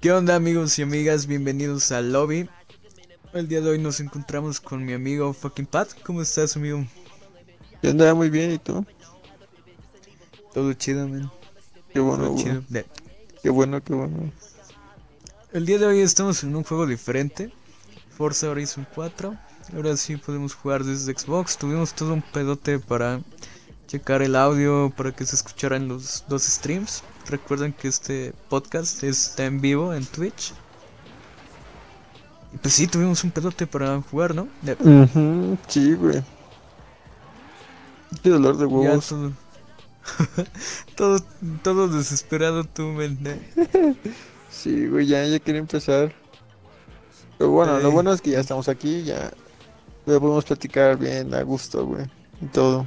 ¿Qué onda amigos y amigas? Bienvenidos al lobby. El día de hoy nos encontramos con mi amigo fucking Pat. ¿Cómo estás amigo? Yo andaba muy bien, ¿y tú? Todo chido, man. Qué bueno, chido. De- Qué bueno, qué bueno. El día de hoy estamos en un juego diferente. Forza Horizon 4. Ahora sí podemos jugar desde Xbox. Tuvimos todo un pedote para checar el audio, para que se escucharan los dos streams. Recuerden que este podcast está en vivo en Twitch. Y pues sí, tuvimos un pedote para jugar, ¿no? De- sí, güey. Qué dolor de Ya huevos. todo, todo, todo desesperado tú, men. ¿eh? Sí, güey, ya, ya quería empezar. Pero bueno, lo bueno es que ya estamos aquí, ya, ya podemos platicar bien a gusto, güey. Y todo.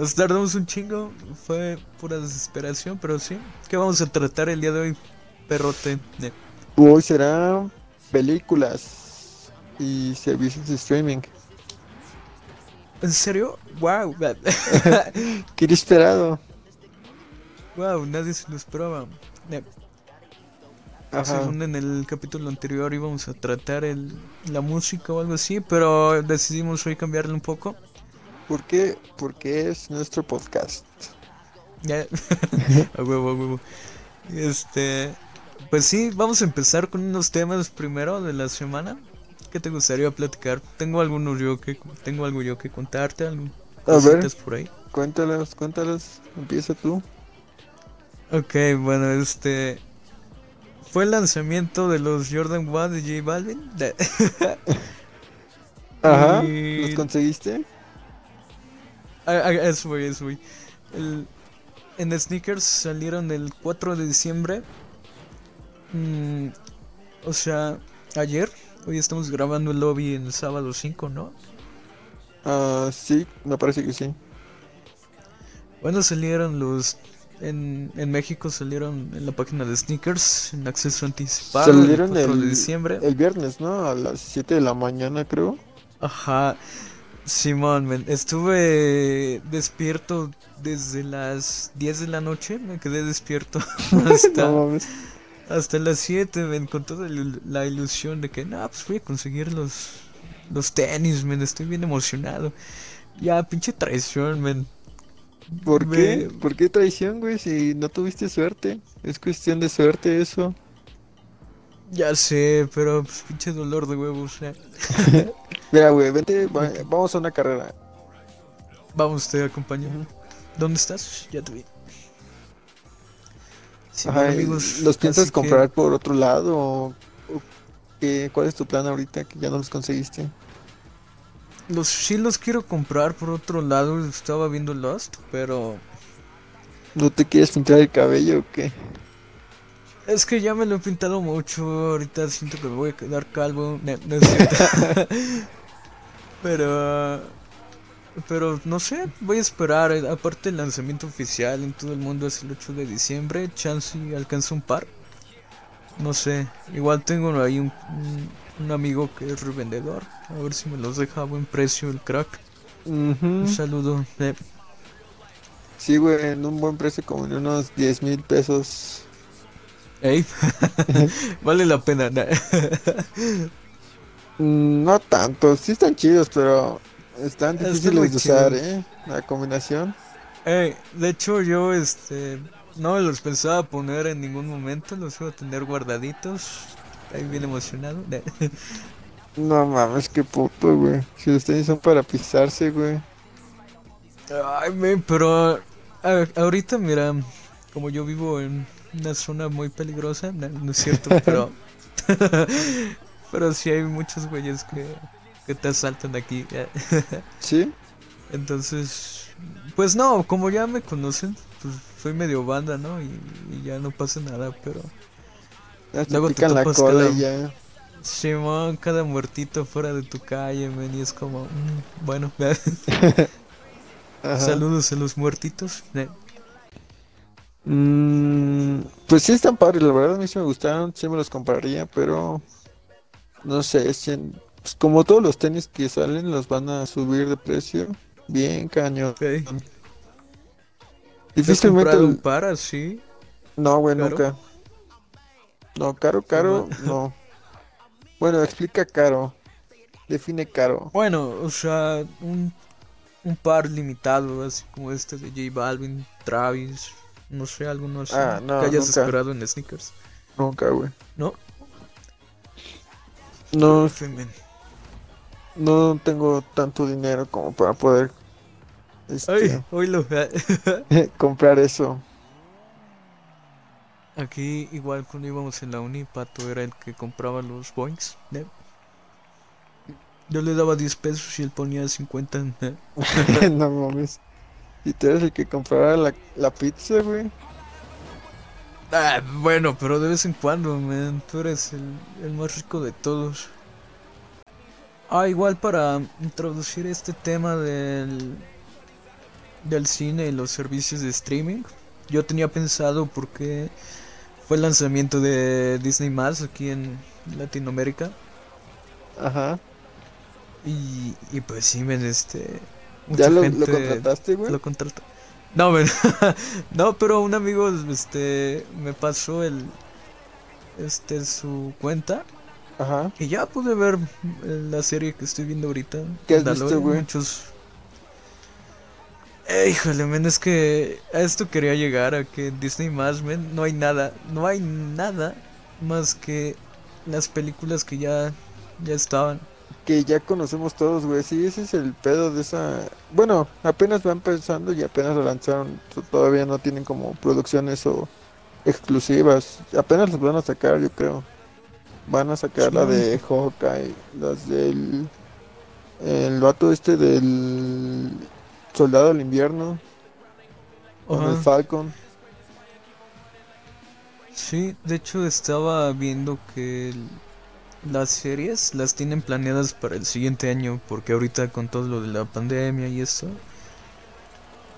Nos tardamos un chingo, fue pura desesperación, pero sí. ¿Qué vamos a tratar el día de hoy, perrote? Hoy será películas y servicios de streaming. ¿En serio? ¡Wow! Qué inesperado. ¡Wow! Nadie se lo esperaba. Ajá. Según en el capítulo anterior íbamos a tratar el, la música o algo así, pero decidimos hoy cambiarle un poco. ¿Por qué? Porque es nuestro podcast. Ya. a huevo, a huevo. Este. Pues sí, vamos a empezar con unos temas primero de la semana. ¿Qué te gustaría platicar? Tengo algunos yo que tengo algo yo que contarte, algo A ver. por ahí. Cuéntalas, cuéntalas. Empieza tú. Ok, bueno, este fue el lanzamiento de los Jordan 1 de J Balvin. Ajá. Y- ¿Los conseguiste? Ah, ah, eso voy, eso voy. El- en sneakers salieron el 4 de diciembre. Mm, o sea, ayer. Hoy estamos grabando el lobby en el sábado 5, ¿no? Ah, sí, me parece que sí. Bueno, salieron los... En, en México salieron en la página de sneakers en acceso anticipado Salieron el 4 de diciembre. el viernes, ¿no? A las 7 de la mañana, creo. Ajá, Simón, estuve despierto desde las 10 de la noche, me quedé despierto hasta, No hasta las 7, men, con toda la la ilusión de que, no, pues voy a conseguir los, los tenis, men, estoy bien emocionado. Ya, pinche traición, men. ¿Por Me- qué? ¿Por qué traición, güey? Si no tuviste suerte. Es cuestión de suerte eso. Ya sé, pero pues pinche dolor de huevos. eh. Mira, güey, vente, va- vamos a una carrera. Vamos, te acompaño. ¿Dónde estás? Ya te vi. Ajá, amigos, ¿Los piensas que- comprar por otro lado? O, o qué- ¿Cuál es tu plan ahorita que ya no los conseguiste? Los sí los quiero comprar por otro lado, estaba viendo Lost, pero ¿No te quieres pintar el cabello o qué? Es que ya me lo he pintado mucho, ahorita siento que me voy a quedar calvo, no, no es cierto. pero pero no sé, voy a esperar, eh, aparte el lanzamiento oficial en todo el mundo es el 8 de diciembre, chance y alcanzo un par. No sé, igual tengo ahí un, un, amigo que es revendedor, a ver si me los deja a buen precio el crack. Un saludo. eh. Sí, güey, en un buen precio como en unos 10 mil pesos. Ey, vale la pena. na- Mm, No tanto, sí están chidos, pero están difíciles de usar. ¿eh? La combinación. Ey, de hecho yo este no me los pensaba poner en ningún momento, los iba a tener guardaditos. Ahí bien emocionado. na- No mames, qué puto, güey. Si los tenis son para pisarse, güey. Ay, men, pero a- ahorita mira, como yo vivo en una zona muy peligrosa, no es cierto, pero pero sí hay muchos güeyes que que te asaltan aquí. ¿Sí? Entonces, pues no, como ya me conocen, pues soy medio banda, ¿no? Y, y ya no pasa nada, pero Ya te Luego te la cola cada- y ya. Simón, cada muertito fuera de tu calle, men, y es como, mm, bueno, saludos a los muertitos. Mm, pues sí están padres, la verdad a mí sí me gustaron, sí me los compraría, pero no sé, si en- pues como todos los tenis que salen los van a subir de precio, bien cañón. Ok. ¿Te has Difícilmente, un par así? no, güey, nunca. No, caro, caro, no. Bueno, explica caro. Define caro. Bueno, o sea, un, un par limitado, así como este de J Balvin, Travis, no sé, algunos Ah, no, que hayas nunca. esperado en sneakers. Nunca, güey. ¿No? No, no tengo tanto dinero como para poder este, Ay, oílo. comprar eso. Aquí, igual cuando íbamos en la uni, Pato era el que compraba los boings. ¿ne? Yo le daba 10 pesos y él ponía 50. ¿ne? no mames. Y tú eres el que compraba la, la pizza, güey. Ah, bueno, pero de vez en cuando, man. Tú eres el, el más rico de todos. Ah, igual para introducir este tema del, del cine y los servicios de streaming. Yo tenía pensado porque fue el lanzamiento de Disney Más aquí en Latinoamérica. Ajá. Y, y pues sí, men, este. ¿Ya mucha lo, lo gente contrataste, güey? Lo contrató. No, pero un amigo este me pasó el este su cuenta Ajá. y ya pude ver la serie que estoy viendo ahorita. ¿Qué has visto, Mandalorian, güey? Muchos. Eh, híjole, men, es que a esto quería llegar a que Disney más, men, no hay nada, no hay nada más que las películas que ya ya estaban. Que ya conocemos todos, güey. Sí, ese es el pedo de esa. Bueno, apenas va empezando y apenas lo lanzaron. Todavía no tienen como producciones o exclusivas. Apenas las van a sacar, yo creo. Van a sacar la de Hawkeye, las del. El vato este del. Soldado del Invierno, con el Ajá. Falcon. Sí, de hecho estaba viendo que el- las series las tienen planeadas para el siguiente año, porque ahorita con todo lo de la pandemia y eso,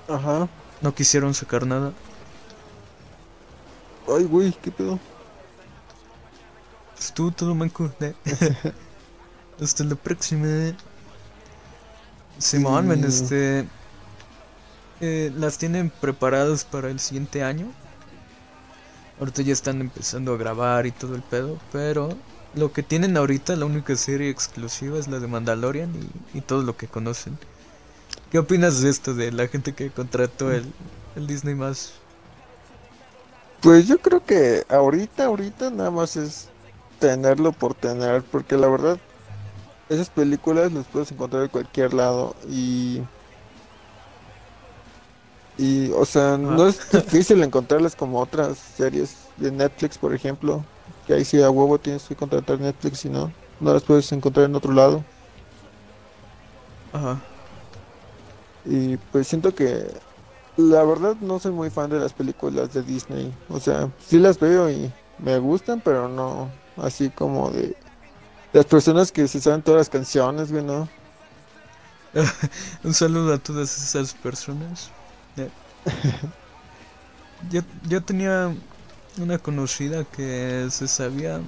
Ajá. no quisieron sacar nada. Ay, güey, qué pedo. Pues tú, todo manco. ¿eh? Hasta la próxima. Simón, Y- este... eh, las tienen preparadas para el siguiente año. Ahorita ya están empezando a grabar y todo el pedo, pero lo que tienen ahorita, la única serie exclusiva es la de Mandalorian y, y todo lo que conocen. ¿Qué opinas de esto, de la gente que contrató el, el Disney más? Pues yo creo que ahorita, ahorita nada más es tenerlo por tener, porque la verdad, esas películas las puedes encontrar en cualquier lado y... Y, o sea, no es difícil encontrarlas como otras series de Netflix, por ejemplo, que ahí sí a huevo tienes que contratar Netflix y no, no las puedes encontrar en otro lado. Ajá. Y pues siento que la verdad no soy muy fan de las películas de Disney. O sea, sí las veo y me gustan, pero no así como de las personas que se saben todas las canciones, güey, ¿no? Un saludo a todas esas personas. Yo, yo tenía una conocida que se sabía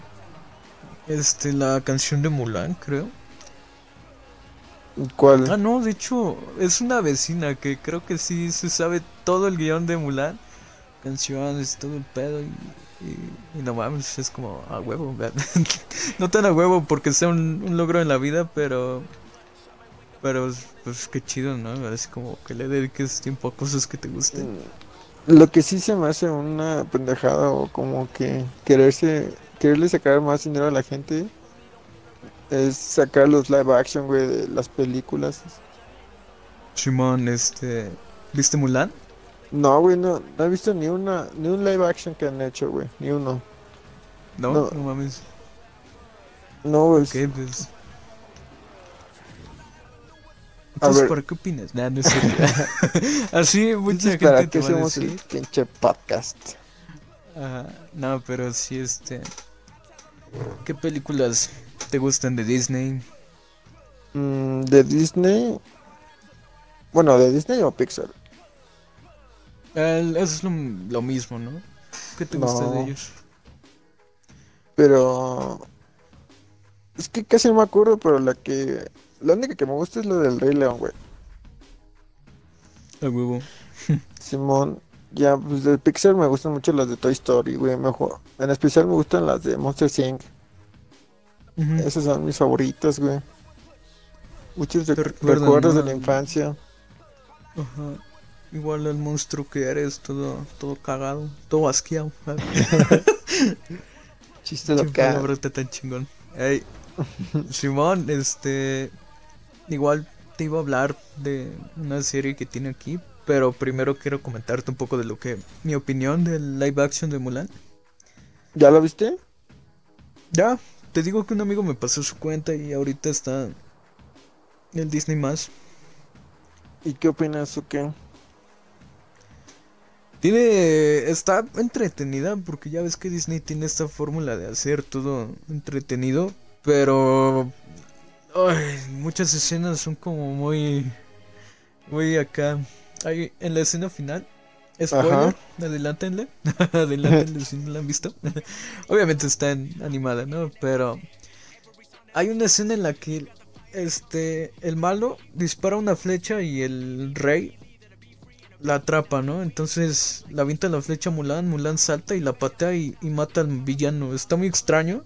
este la canción de Mulan, creo. Ah, ¿Cuál? no, de hecho, es una vecina que creo que sí se sabe todo el guion de Mulan, canciones, todo el pedo y, y- y no mames, es como a huevo, no tan a huevo porque sea un, un logro en la vida, pero pero pues qué chido, ¿no? Así como que le dediques tiempo a cosas que te gusten. Lo que sí se me hace una pendejada o como que quererse, quererle sacar más dinero a la gente es sacar los live action, güey, de las películas. Simón, este, ¿viste Mulan? No, güey, no, no he visto ni una, ni un live action que han hecho, güey, ni uno. No, No. no, mames. No, güey. Pues. Entonces. ¿para qué opinas? Nah, no es. Así mucha Entonces, ¿para gente qué hacemos el pinche podcast? Ajá, no, pero sí, este. ¿Qué películas te gustan de Disney? Mm, de Disney. Bueno, de Disney o Pixar. Eso es lo, lo mismo, ¿no? ¿Qué te gusta de No. ellos? Pero. Es que casi no me acuerdo, pero la que. La única que me gusta es la del Rey León, güey. A huevo. Simón. Ya, pues de Pixar me gustan mucho las de Toy Story, güey. Mejor. En especial me gustan las de Monster Inc. Ujú. Esas son mis favoritas, güey. Muchos rec- recuerdan, recuerdos de la infancia. Ajá. Igual el monstruo que eres, todo, todo cagado, todo asqueado. Chiste Qué local. palabrota tan chingón. Ey, Simón, este. Igual te iba a hablar de una serie que tiene aquí, pero primero quiero comentarte un poco de lo que. Mi opinión del live action de Mulan. ¿Ya la viste? Ya, te digo que un amigo me pasó su cuenta y ahorita está. El Disney más. ¿Y qué opinas o qué? Tiene. Está entretenida porque ya ves que Disney tiene esta fórmula de hacer todo entretenido. Pero. Ay, muchas escenas son como muy. Muy acá. Hay, en la escena final. Spoiler, Ajá. adelántenle. adelántenle si no la han visto. Obviamente está en, animada, ¿no? Pero. Hay una escena en la que. Este. El malo dispara una flecha y el rey la atrapa, ¿no? Entonces la avienta la flecha a Mulan, Mulan salta y la patea y, y mata al villano. Está muy extraño,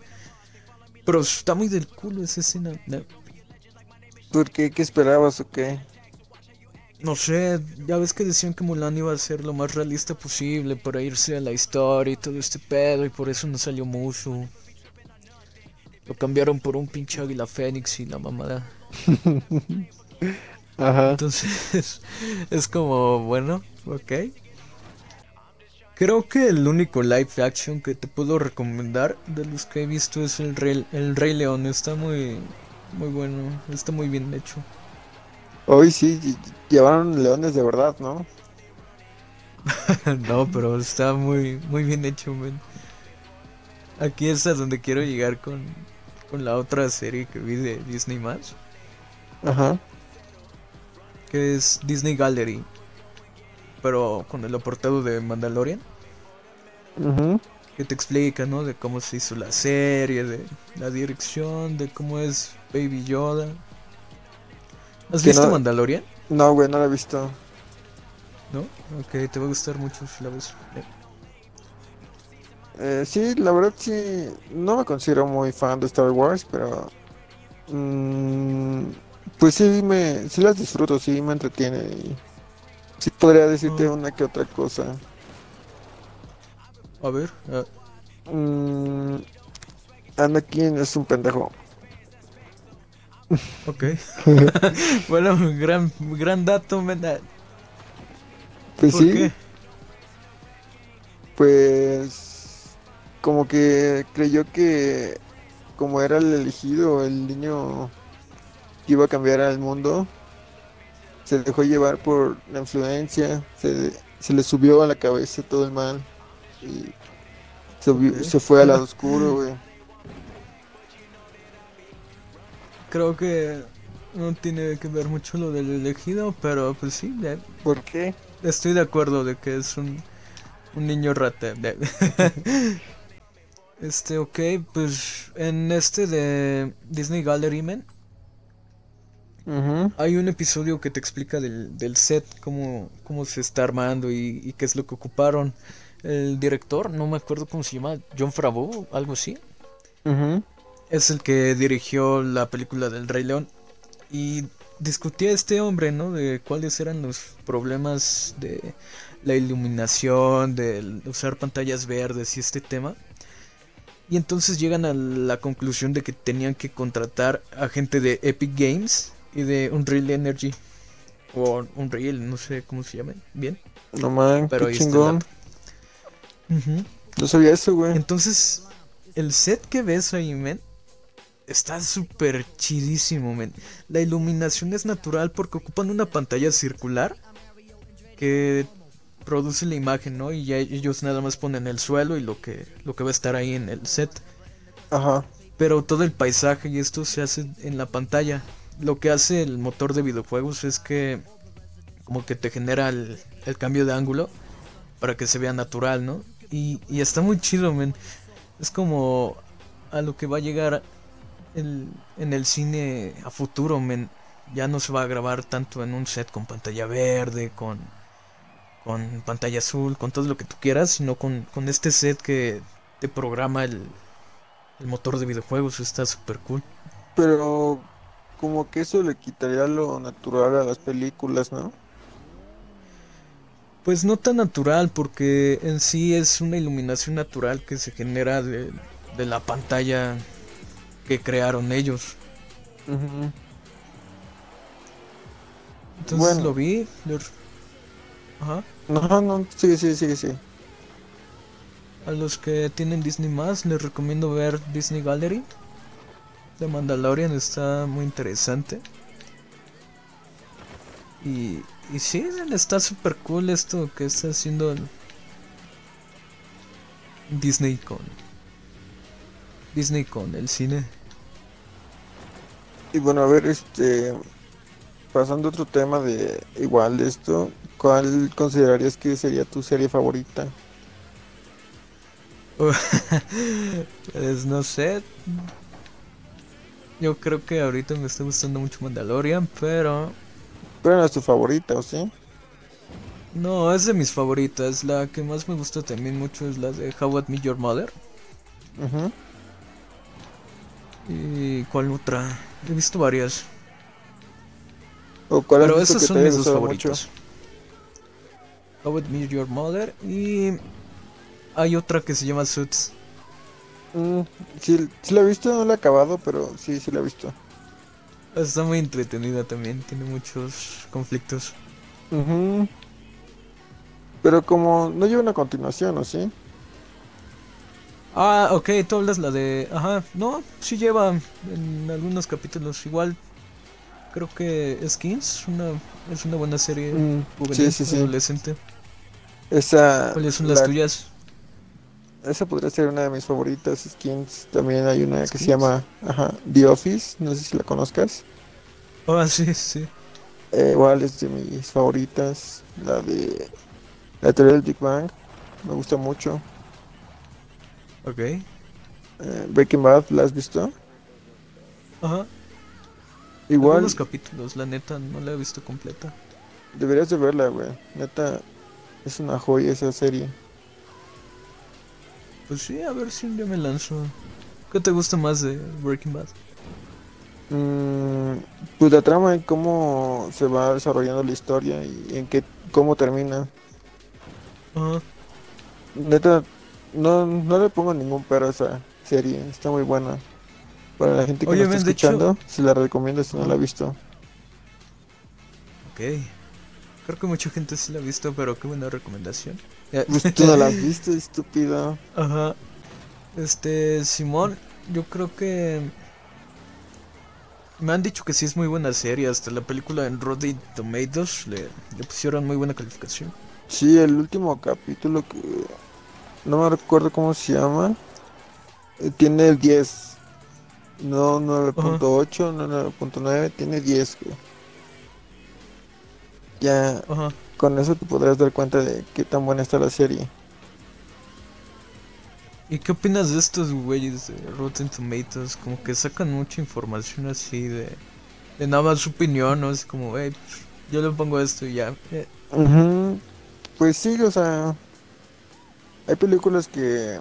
pero está muy del culo esa escena. No, ¿Por qué? ¿Qué esperabas o qué? no sé, ya ves que decían que Mulan iba a ser lo más realista posible para irse a la historia y todo este pedo y por eso no salió Mushu. Lo cambiaron por un pinche águila fénix y la mamada. Ajá. Entonces, es como, bueno, ok. Creo que el único live action que te puedo recomendar de los que he visto es el Rey, el Rey León. Está muy, muy bueno, está muy bien hecho. Hoy sí, ll- llevaron leones de verdad, ¿no? no, pero está muy, muy bien hecho, man. Aquí es a donde quiero llegar con, con la otra serie que vi de Disney más, Ajá. que es Disney Gallery, pero con el aportado de Mandalorian. Ujú. Que te explica, ¿no? De cómo se hizo la serie, de la dirección, de cómo es Baby Yoda. ¿Has visto no- Mandalorian? No, güey, no la he visto. ¿No? Ok, te va a gustar mucho si la ves. Eh, sí, la verdad sí, no me considero muy fan de Star Wars, pero mm, pues sí me, sí las disfruto, sí me entretiene y sí podría decirte Ah. una que otra cosa. A ver, ah, Mm, Anakin es un pendejo. ok. bueno, gran, gran dato. Ah, Pues ¿Por sí, qué? pues como que creyó que como era el elegido, el niño que iba a cambiar al mundo, se dejó llevar por la influencia, se, se le subió a la cabeza todo el mal y se, se fue al lado oscuro, güey. Creo que no tiene que ver mucho lo del elegido, pero pues sí, ya, ¿Por qué? estoy de acuerdo de que es un, un niño rata. Este, ok, pues en este de Disney Gallery, man, Ujú. hay un episodio que te explica del, del set, cómo, cómo se está armando y, y qué es lo que ocuparon. El director, no me acuerdo cómo se llama, John Favreau, algo así, es el que dirigió la película del Rey León. Y discutía este hombre, ¿no? De cuáles eran los problemas de la iluminación, de usar pantallas verdes y este tema. Y entonces llegan a la conclusión de que tenían que contratar a gente de Epic Games y de Unreal Energy. O Unreal, no sé cómo se llaman. Bien. No man, Pero qué está No sabía eso, güey. Entonces, el set que ves ahí, men, está súper chidísimo, men. La iluminación es natural porque ocupan una pantalla circular que produce la imagen, ¿no? Y ya ellos nada más ponen el suelo y lo que, lo que va a estar ahí en el set. Ajá. Pero todo el paisaje y esto se hace en la pantalla. Lo que hace el motor de videojuegos es que como que te genera el, el cambio de ángulo para que se vea natural, ¿no? Y, y está muy chido, men. Es como a lo que va a llegar el- en el cine a futuro, men. Ya no se va a grabar tanto en un set con pantalla verde, con, con pantalla azul, con todo lo que tú quieras, sino con, con este set que te programa el, el motor de videojuegos. Está súper cool. Pero como que eso le quitaría lo natural a las películas, ¿no? Pues no tan natural, porque en sí es una iluminación natural que se genera de, de la pantalla que crearon ellos. Entonces Bueno. lo vi. lo- Ajá. No, no, sí, sí, sí, sí. A los que tienen Disney más, les recomiendo ver Disney Gallery. De Mandalorian está muy interesante. Y, y sí, está súper cool esto que está haciendo el Disney con Disney con el cine. Y bueno, a ver, este, pasando a otro tema de igual de esto, ¿cuál considerarías que sería tu serie favorita? Pues no sé. Yo creo que ahorita me está gustando mucho Mandalorian, pero Pero no es tu favorita, ¿o sí? no, es de mis favoritas. La que más me gusta también mucho es la de How I Met Your Mother. Ujú. ¿Y cuál otra? He visto varias. ¿O cuál Pero esas son mis dos gustado mucho? favoritos. How I Met Your Mother y hay otra que se llama Suits. Mm, sí, sí la he visto, no la he acabado, pero sí, sí la he visto. Está muy entretenida también, tiene muchos conflictos. Pero como no lleva una continuación, ¿o sí? Ah, ok, tú hablas la de... Ajá, no, sí lleva en algunos capítulos. Igual, creo que Skins una, es una buena serie Mm, juvenil, sí, sí, sí. adolescente. Esa, ¿Cuáles son las la- tuyas? Esa podría ser una de mis favoritas, Skins. También hay una que se llama ajá, The Office, no sé si la conozcas. Ah, sí, sí. Eh, igual es de mis favoritas. La de la teoría del Big Bang. Me gusta mucho. Ok. Eh, Breaking Bad, ¿la has visto? Ajá. Igual Algunos capítulos, la neta, no la he visto completa. deberías de verla, güey. Neta, es una joya esa serie. Pues sí, a ver si un día me lanzo. ¿Qué te gusta más de Breaking Bad? Mm, pues la trama y cómo se va desarrollando la historia y en qué, cómo termina. Ajá. Neta, no, no le pongo ningún pero a esa serie. Está muy buena. Para la gente que Oye, está de hecho- escuchando, se la recomiendo si no la ha visto. Ok. Creo que mucha gente sí la ha visto, pero qué buena recomendación. Pues tú no la has visto, estúpido. Ajá. Este, Simón, yo creo que... Me han dicho que sí es muy buena serie, hasta la película en Rotten Tomatoes le, le pusieron muy buena calificación. Sí, el último capítulo que no me recuerdo cómo se llama. eh, Tiene el 10. No 9.8, no 9.9, tiene 10. güey. Ya Ajá. Con eso te podrás dar cuenta de qué tan buena está la serie. ¿Y qué opinas de estos güeyes de Rotten Tomatoes? Como que sacan mucha información así de, de nada más su opinión, ¿no? Es como, hey, pues, yo le pongo esto y ya. Eh. Pues sí, o sea, hay películas que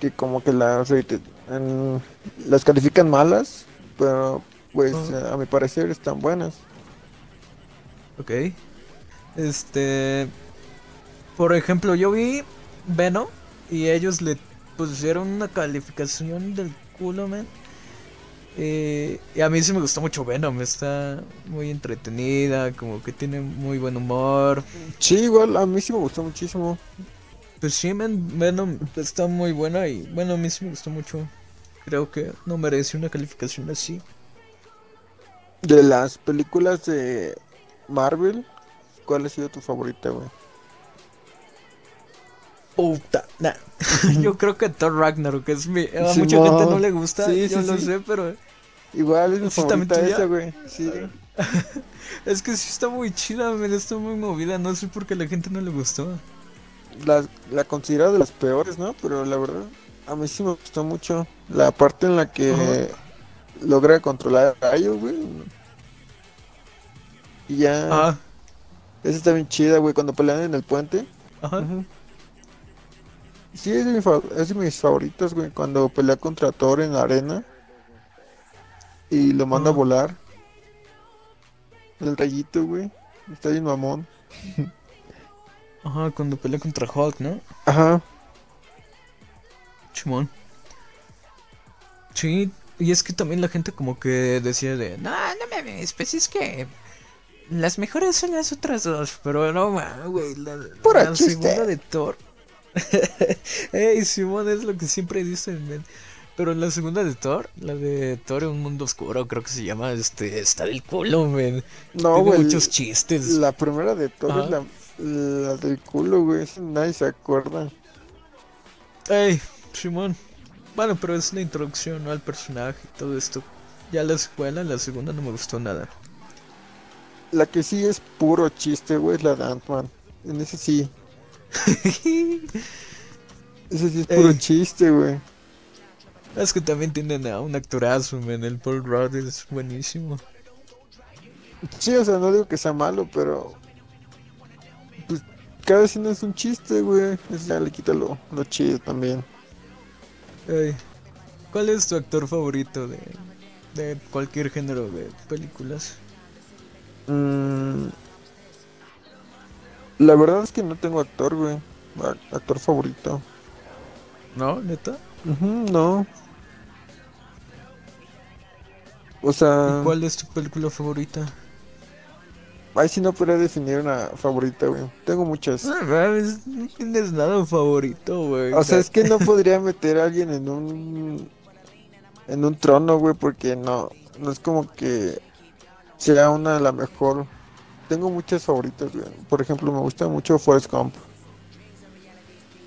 que como que las rated- en- las califican malas, pero pues a mi parecer están buenas. ok. Este... Por ejemplo, yo vi Venom y ellos le pusieron una calificación del culo, man. Eh, y a mí sí me gustó mucho Venom, está muy entretenida, como que tiene muy buen humor. Sí, igual a mí sí me gustó muchísimo. Pues sí, man, Venom está muy buena y bueno, a mí sí me gustó mucho. Creo que no merece una calificación así. De las películas de Marvel, ¿cuál ha sido tu favorita, güey? Puta, nah. Yo creo que Thor Ragnarok es mi. A mucha gente no le gusta, Sí, yo sí, lo sé, pero Igual es mi ¿Sí también favorita esa, güey. Sí. es que sí está muy chida, man, está muy movida. No sé por qué a la gente no le gustó. La, la considero de las peores, ¿no? Pero la verdad, a mí sí me gustó mucho. La parte en la que logra controlar a rayo, güey. Y ya. Ah, Esa está bien chida, güey, cuando pelean en el puente. Ajá. Sí, es de, mi fa- es de mis favoritos, güey, cuando pelea contra Thor en la arena y lo manda a volar. El rayito, güey. Está bien mamón. Ajá, cuando pelea contra Hulk, ¿no? Ajá. Chimón. Sí, y es que también la gente como que decía de, no, no mames, pues es que las mejores son las otras dos, pero no mames, güey, la, Puro la chiste. segunda de Thor. Ey, Simón es lo que siempre dicen, men. Pero en la segunda de Thor, la de Thor en un mundo oscuro, creo que se llama, este, está del culo, men. No, güey. muchos chistes. La primera de Thor es la, la del culo, güey. Nadie se acuerda. Ey, Simón. Bueno, pero es una introducción, ¿no? Al personaje y todo esto. Ya la secuela, la segunda no me gustó nada. La que sí es puro chiste, güey, es la de Ant-Man. En ese sí. Ese sí es puro Ey. chiste, güey. es que también tienen a un actorazo, man. El Paul Rudd es buenísimo. Sí, o sea, no digo que sea malo, pero. Pues cada escena es un chiste, güey. Eso ya le quita lo, lo chido también. Ey, ¿Cuál es tu actor favorito de, de cualquier género de películas? Mm, la verdad es que no tengo actor, güey. Actor favorito. ¿No? ¿Neta? No. O sea, ¿Y cuál es tu película favorita? ahí sí no podría definir una favorita, güey. Tengo muchas. No mames, no tienes nada favorito, güey. O sea, es que no podría meter a alguien en un en un trono, güey, porque no, no es como que sea una de la mejor. Tengo muchas favoritas, güey. Por ejemplo, me gusta mucho Forrest Gump.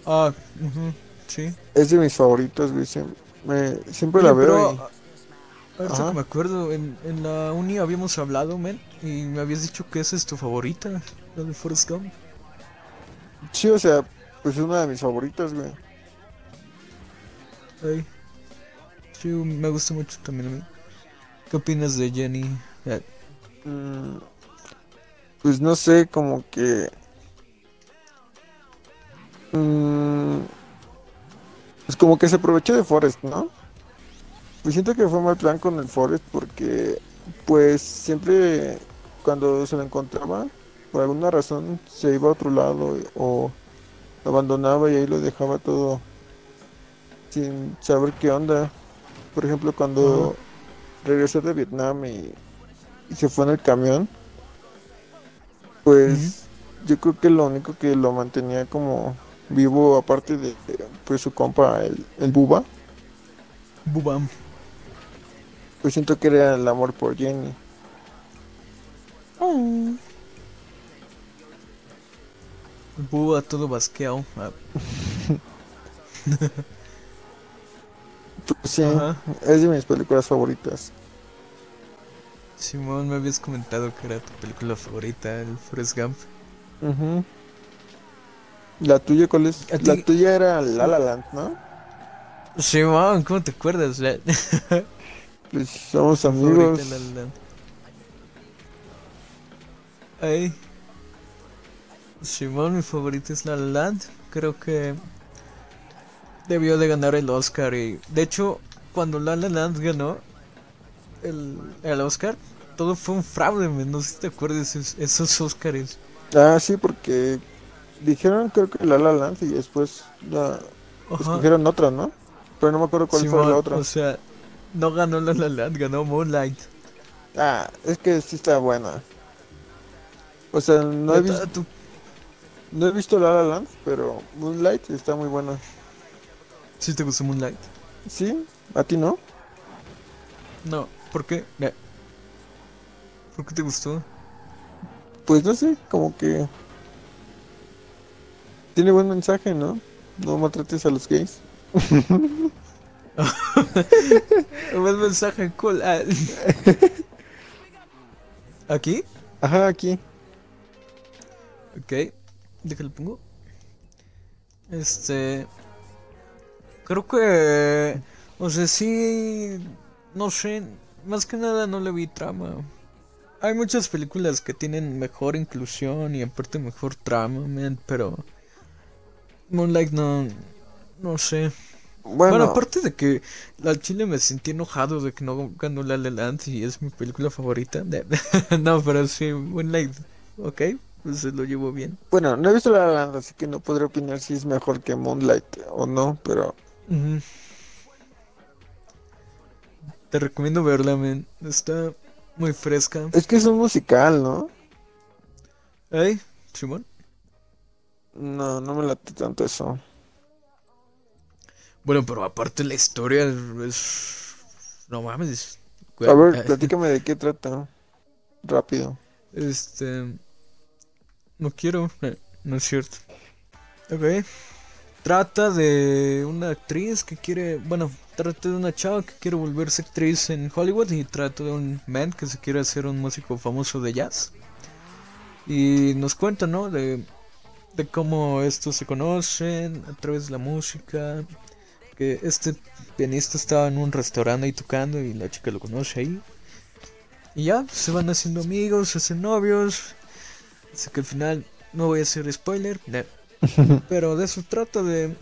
Ah, ujú, sí. Es de mis favoritos, güey. Siem- me- siempre Oye, la veo pero, y- a- ahorita que me acuerdo, en, en la uni habíamos hablado, men, y me habías dicho que esa es tu favorita, la de Forrest Gump. Sí, o sea, pues es una de mis favoritas, güey. Ey. Sí, me gusta mucho también. ¿Qué opinas de Jenny? Mm, pues no sé, como que... mm, pues como que se aprovechó de Forrest, ¿no? Pues siento que fue mal plan con el Forrest porque pues siempre cuando se lo encontraba, por alguna razón se iba a otro lado o lo abandonaba y ahí lo dejaba todo sin saber qué onda. Por ejemplo, cuando regresó de Vietnam y, y se fue en el camión, pues yo creo que lo único que lo mantenía como vivo, aparte de pues su compa, el, el Buba, Bubam. pues siento que era el amor por Jenny. Oh. Buba todo basqueado. Ah, Pues sí, Ajá. es de mis películas favoritas. Simón, me habías comentado que era tu película favorita, el Forrest Gump. ¿La tuya cuál es? ¿A La tuya era La La Land, ¿no? Simón, ¿cómo te acuerdas? La- Pues somos amigos. favorita, La La Land. Ay. Simón, mi favorita es La La Land. Creo que debió de ganar el Oscar y de hecho cuando La La Land ganó el, el Oscar todo fue un fraude, no sé si te acuerdas esos, esos Oscars. Ah, sí, porque dijeron creo que La La Land y después la escogieron otra, ¿no? Pero no me acuerdo cuál fue la otra. o sea, no ganó La La Land, ganó Moonlight. Ah, es que sí está buena. O sea, no he, Neta, vis- tú- no he visto La La Land, pero Moonlight está muy buena. ¿Sí te gustó Moonlight? ¿Sí? ¿A ti no? No, ¿por qué? ¿Por qué te gustó? Pues no sé, como que tiene buen mensaje, ¿no? No maltrates a los gays. Un mensaje cool. ¿Aquí? Ajá, aquí. Ok, déjalo pongo. Este. Creo que. O sea, sí. No sé. Más que nada no le vi trama. hay muchas películas que tienen mejor inclusión y aparte mejor trama, man, pero Moonlight no, no sé. Bueno, Bueno, aparte de que al chile me sentí enojado de que no ganó La La Land y es mi película favorita. No, pero sí, Moonlight, ok, pues se lo llevo bien. bueno, no he visto La La Land, así que no podré opinar si es mejor que Moonlight o no, pero. Te recomiendo verla, man. Está muy fresca. es que es un musical, ¿no? ¿Ay, Simón? No, no me late tanto eso. Bueno, pero aparte la historia es... No mames. güey. A ver, Ay, platícame de qué trata. Rápido. Este... No quiero. eh, No es cierto. Ok. Trata de una actriz que quiere... Bueno, trata de una chava que quiere volverse actriz en Hollywood y trata de un man que se quiere hacer un músico famoso de jazz. Y nos cuenta, ¿no? De, de cómo estos se conocen a través de la música. Que este pianista estaba en un restaurante ahí tocando y la chica lo conoce ahí. Y ya, se van haciendo amigos, se hacen novios. Así que al final, no voy a hacer spoiler. pero de eso trata de,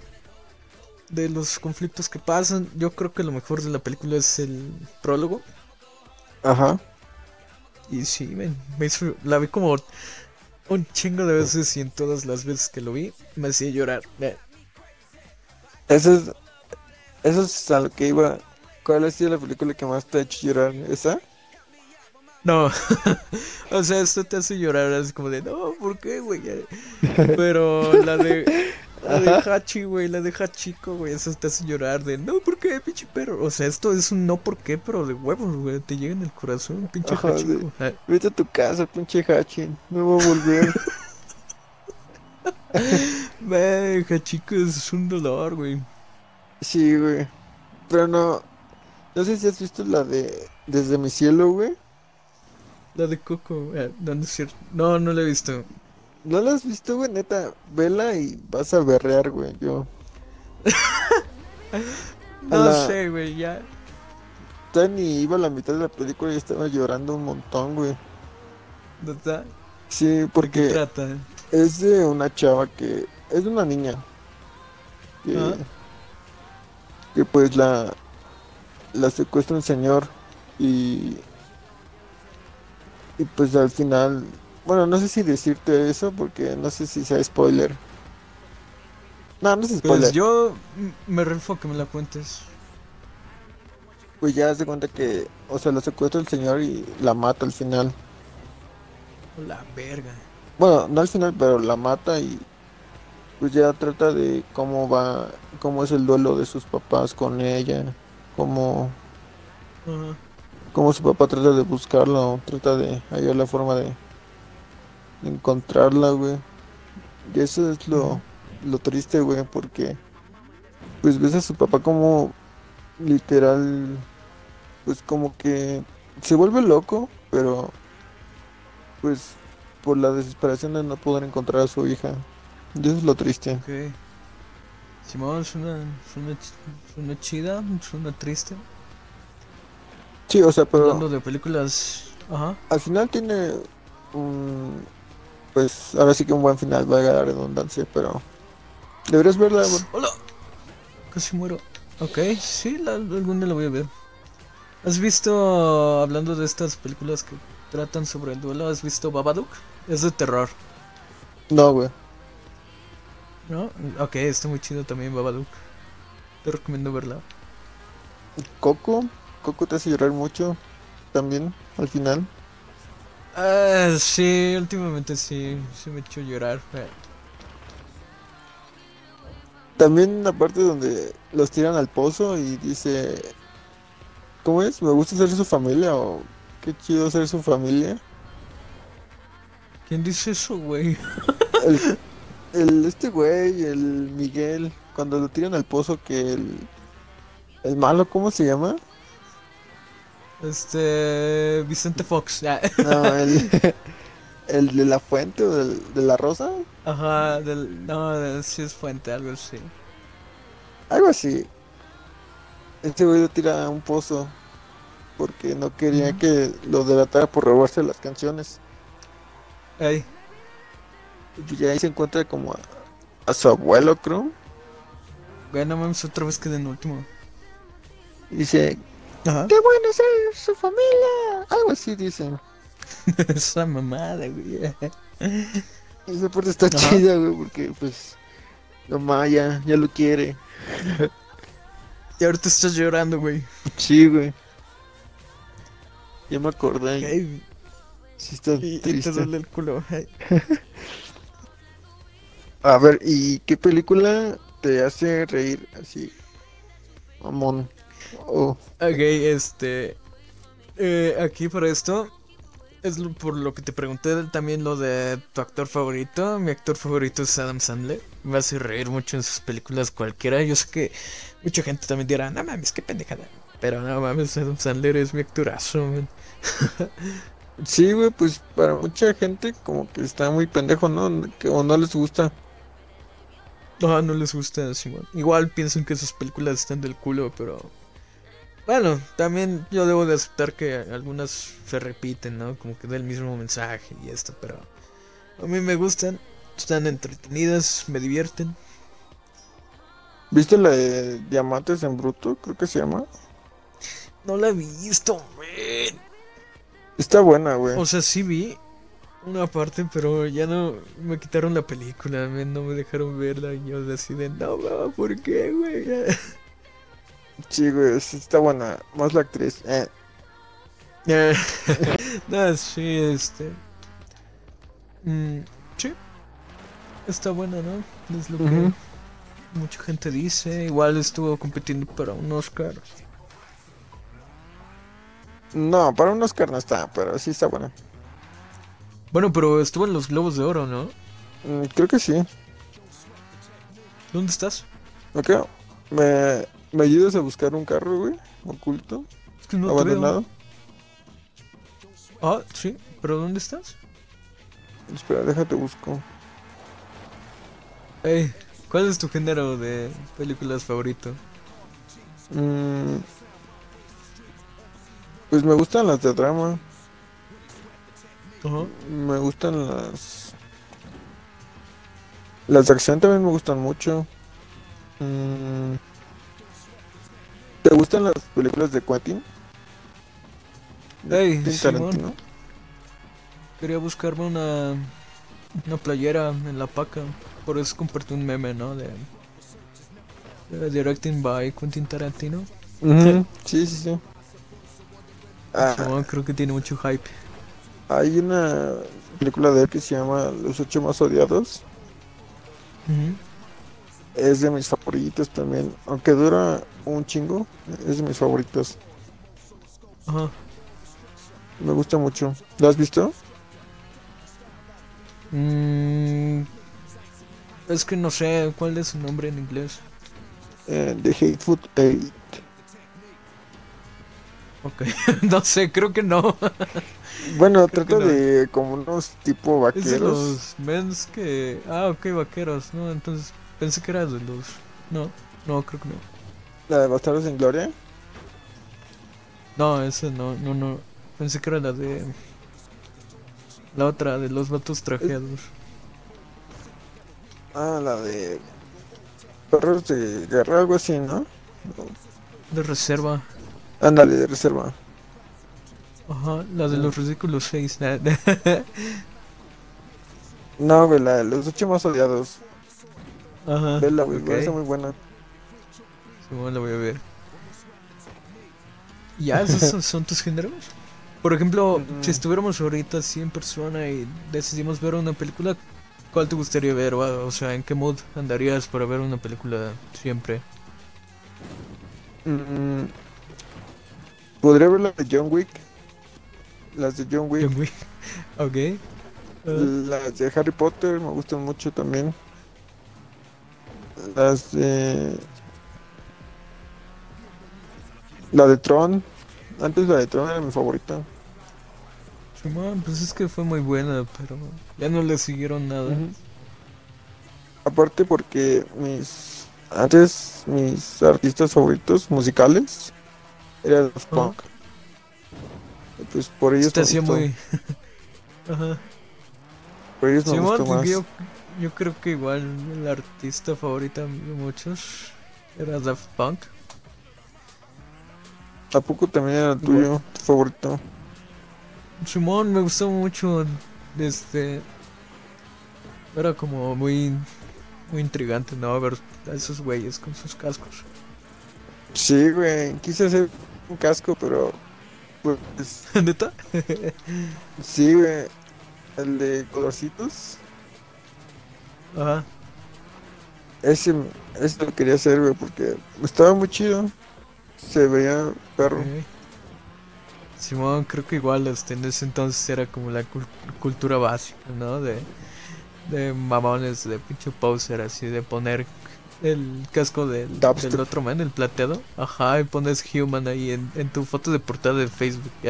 de los conflictos que pasan. Yo creo que lo mejor de la película es el prólogo. Ajá. Y sí, me, me hizo, la vi como un chingo de veces y en todas las veces que lo vi me hacía llorar. Eso es, eso es a lo que iba. ¿Cuál ha sido la película que más te ha hecho llorar? ¿Esa? No, o sea, esto te hace llorar así como de, no, ¿por qué, güey? Pero la de, la de Hachi, güey, la de Hachiko, güey, eso te hace llorar de, no, ¿por qué, pinche perro? O sea, esto es un no, ¿por qué? Pero de huevos, güey, te llega en el corazón, pinche Ajá, Hachiko. Eh, Vete a tu casa, pinche Hachi. No voy a volver. Ve, Hachiko es un dolor, güey. Sí, güey. Pero no. No sé si has visto la de Desde mi cielo, güey. La de Coco, eh, no, no es cierto. No, no la he visto. ¿No la has visto, güey? Neta, vela y vas a berrear, güey. Yo. No la- sé, güey, ya. Ya ni iba a la mitad de la película y estaba llorando un montón, güey. ¿No está? Sí, ¿De qué porque trata? es de una chava que. Es de una niña. Que, Ah. que pues la. La secuestra un señor y. Y pues al final. Bueno, no sé si decirte eso porque no sé si sea spoiler. No, no es spoiler. Pues yo me rifo que me la cuentes. Pues ya se cuenta que. O sea, la secuestra el señor y la mata al final. La verga. Bueno, no al final, pero la mata y pues ya trata de cómo va, cómo es el duelo de sus papás con ella, cómo, Ajá. Cómo su papá trata de buscarla o trata de hallar la forma de, encontrarla, güey. Y eso es lo, lo triste, güey, porque pues ves a su papá como literal, pues como que se vuelve loco, pero pues por la desesperación de no poder encontrar a su hija. Y eso es lo triste. Ok. Simón, suena, suena, suena chida, suena triste. Sí, o sea, pero Hablando de películas. Ajá. al final tiene un, pues ahora sí que un buen final, valga la redundancia, pero deberías verla, güey. Hola. Casi muero. Ok, sí, la, algún día la voy a ver. ¿Has visto, hablando de estas películas que tratan sobre el duelo, has visto Babadook? Es de terror, No, güey. ¿no? Ok, está muy chido también Babadook. Te recomiendo verla. Coco, Coco te hace llorar mucho también al final. Ah, sí, últimamente sí, sí me he hecho llorar. eh. También la parte donde los tiran al pozo y dice, ¿cómo es? ¿Me gusta ser su familia? o qué chido ser su familia? ¿Quién dice eso, güey? El, el- este güey, el Miguel, cuando lo tiran al pozo, que el, el malo, ¿cómo se llama? Este. Vicente Fox. ah. No, el, el de la fuente o del- de la rosa, Ajá, del, no, de- sí es fuente, algo así. algo así. Este güey lo tira a un pozo porque no quería que lo delatara por robarse las canciones. Ey, Y ahí se encuentra como a, a su abuelo, creo. güey, no mames, otra vez quedé en último. Dice, Ajá. qué bueno ser su familia. Algo así dicen. Esa mamada, güey. Esa parte está Ajá. chida, güey, porque pues mamá ya, ya lo quiere. Y ahorita estás llorando, güey. Sí, güey. Ya me acordé. Sí está y, y te duele el culo. A ver, ¿y qué película te hace reír así? Mamón. Oh, Ok, este. eh, aquí para esto. Es lo- por lo que te pregunté también lo de tu actor favorito. Mi actor favorito es Adam Sandler. Me hace reír mucho en sus películas cualquiera. Yo sé que mucha gente también dirá, no mames, qué pendejada. Pero no mames, Adam Sandler es mi actorazo, man. Sí, güey, pues para mucha gente como que está muy pendejo, ¿no? Que, o no les gusta. No, no les gusta Simón. Igual piensan que sus películas están del culo, pero. Bueno, también yo debo de aceptar que algunas se repiten, ¿no? Como que da el mismo mensaje y esto, pero. A mí me gustan, están entretenidas, me divierten. ¿Viste la de Diamantes en Bruto? Creo que se llama. No la he visto, man. Está buena, güey. O sea, sí vi una parte, pero ya no me quitaron la película, man, no me dejaron verla. Y yo así de, no, mamá, ¿por qué, güey? Sí, güey, sí está buena. Más la actriz. Eh, Eh, no, sí, este. mm, sí. Está buena, ¿no? Es lo que mucha gente dice. Igual estuvo compitiendo para un Oscar. No, para un Oscar no está, pero sí está buena. Bueno, pero estuvo en los Globos de Oro, ¿no? Mm, creo que sí. ¿Dónde estás? Ok, ¿me, me ayudas a buscar un carro, güey? Oculto, Es que no abandonado. Ah, sí, pero ¿dónde estás? Espera, déjate busco. Ey, ¿cuál es tu género de películas favorito? Mm, pues me gustan las de drama. Me gustan las. Las de acción también me gustan mucho. Mm, ¿Te gustan las películas de Quentin? De Ey, Quentin Simón. Tarantino. Quería buscarme una, una playera en la paca. Por eso compartí un meme, ¿no? De, de Directing by Quentin Tarantino. Ujú, Sí, sí, sí. Ah, creo que tiene mucho hype. hay una película de él que se llama Los ocho más odiados. Es de mis favoritos también. Aunque dura un chingo, es de mis favoritos. Ajá. Me gusta mucho. ¿Lo has visto? Mm, es que no sé cuál es su nombre en inglés. Eh, The Hateful Eight. Ok, no sé, creo que no. Bueno, Creo trata no. de como unos tipo Es de vaqueros. los mens que. Ah, ok, vaqueros, ¿no? Entonces pensé que era de los. No, no, creo que no. La de Bastardos sin Gloria. No, ese no, no, no. Pensé que era la de. La otra, de los vatos trajeados. Ah, la de Perros de Guerra, algo así, ¿no? De reserva. Ándale, de reserva. Ajá, la de los ridículos 6. No, güey, la de los ocho más odiados. Ajá. Vela, güey, ok. güey, está muy buena. Simón, la voy a ver. ¿Ya? ¿Esos son, son tus géneros? Por ejemplo, si estuviéramos ahorita así en persona y decidimos ver una película, ¿cuál te gustaría ver? O sea, ¿en qué mood andarías para ver una película siempre? Mm, Podría ver la de John Wick. Las de John Wick. John Wick. Ok. Las de Harry Potter me gustan mucho también. Las de. La de Tron. Antes la de Tron era mi favorita. Simón, pues es que fue muy buena, pero ya no le siguieron nada. Aparte porque mis. Antes mis artistas favoritos musicales eran los punk. Pues por ellos Este me hacía gustó. muy. Ajá. Por ellos me Simón, gustó más. yo, yo creo que igual el artista favorito de muchos era Daft Punk. ¿A poco también era tuyo, tu favorito? Simón me gustó mucho. Este. Era como muy. Muy intrigante, ¿no? Ver a esos güeyes con sus cascos. Sí, güey. Quise hacer un casco, pero. Pues. ¿Neta? Sí, güey. El de colorcitos. Ajá. Ese, ese lo quería hacer, güey, porque estaba muy chido. Se veía perro. Simón, creo que igual este, en ese entonces era como la cul- cultura básica, ¿no? De, de mamones, de pinche poser, así, de poner el casco del, del otro man, el plateado. Ajá, y pones Human ahí en, en tu foto de portada de Facebook.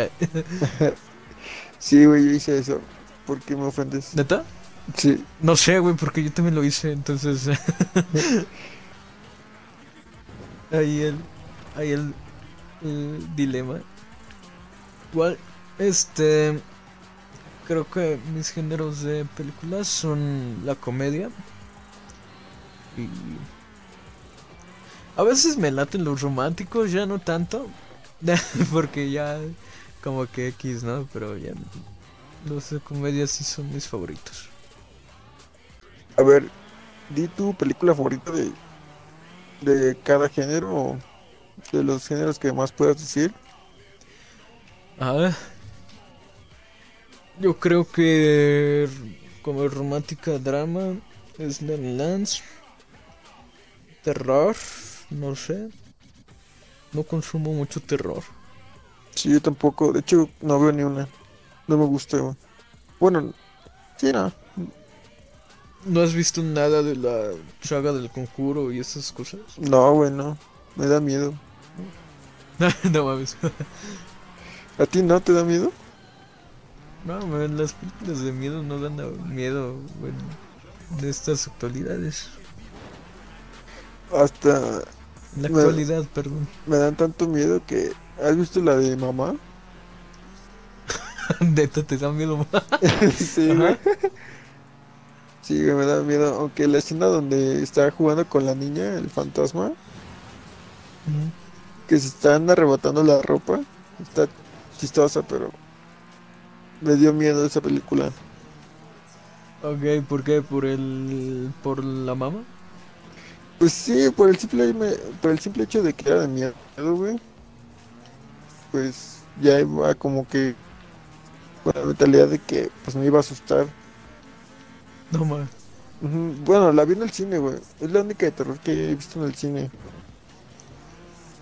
Sí, güey, yo hice eso. ¿Por qué me ofendes? ¿Neta? Sí. No sé, güey, porque yo también lo hice, entonces. ahí el. Ahí el, dilema. Igual, este. Creo que mis géneros de películas son la comedia. Y. A veces me laten los románticos, ya no tanto. Porque ya. Como que X, ¿no? Pero ya. Los de comedia sí son mis favoritos. A ver, di tu película favorita de, de cada género de los géneros que más puedas decir. Ah, yo creo que como romántica drama es Lance. Terror, no sé. No consumo mucho terror. Sí, yo tampoco. De hecho, no veo ni una. No me gusta. Bueno, sí, no. ¿No has visto nada de la saga del conjuro y esas cosas? No, güey, no. Me da miedo. no mames. ¿A ti no te da miedo? No, man, las películas de miedo no dan miedo bueno, de estas actualidades. Hasta la Me- actualidad, perdón. me dan tanto miedo que... ¿Has visto la de mamá? Neta, te da miedo. sí, güey. Sí, me da miedo. Aunque la escena donde está jugando con la niña, el fantasma. Que se están arrebatando la ropa, está chistosa, pero me dio miedo esa película. Ok, ¿por qué? ¿Por el... por la mama? Pues sí, por el simple, por el simple hecho de que era de miedo, güey. Pues ya iba como que con la mentalidad de que pues me iba a asustar. No. Ujú, Bueno, la vi en el cine, güey. Es la única de terror que he visto en el cine.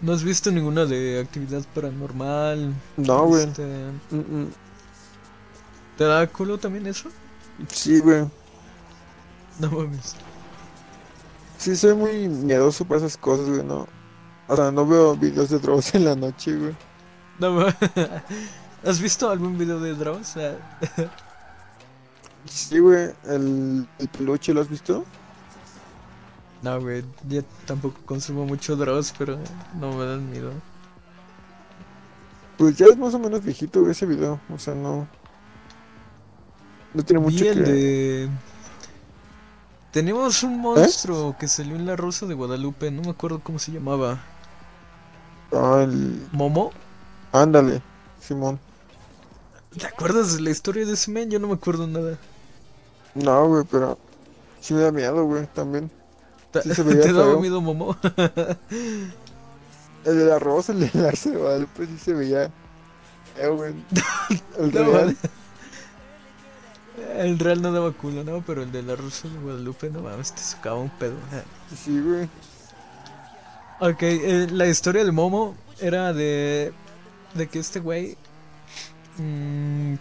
¿No has visto ninguna de actividad paranormal? No, güey. Este, Mm, mm. ¿Te da culo también eso? Sí, güey. No mames. Sí, soy muy miedoso para esas cosas, güey, no. O sea, no veo videos de drogas en la noche, güey. No mames. ¿Has visto algún video de Dross? Ah, Sí, güey, el, el peluche, ¿lo has visto? No, güey. Yo tampoco consumo mucho Dross, pero no me dan miedo. Pues ya es más o menos viejito ese video, o sea, no... No tiene mucho que... de... Teníamos un monstruo que salió en La Rosa de Guadalupe, no me acuerdo cómo se llamaba. Ah, el... ¿Momo? Ándale, Simón. ¿Te acuerdas de la historia de ese men? Yo no me acuerdo nada. No, güey, pero... Sí me da miedo, güey, también. ¿Te, Sí se veía ¿te daba feo. miedo Momo? El de la rosa, el de la de Guadalupe, sí se veía... güey. El No, real. El real no daba culo, ¿no? Pero el de la Rosa de Guadalupe, no mames, te sacaba un pedo. Sí, güey. Ok, eh, la historia de Momo era de, de que este güey, mm,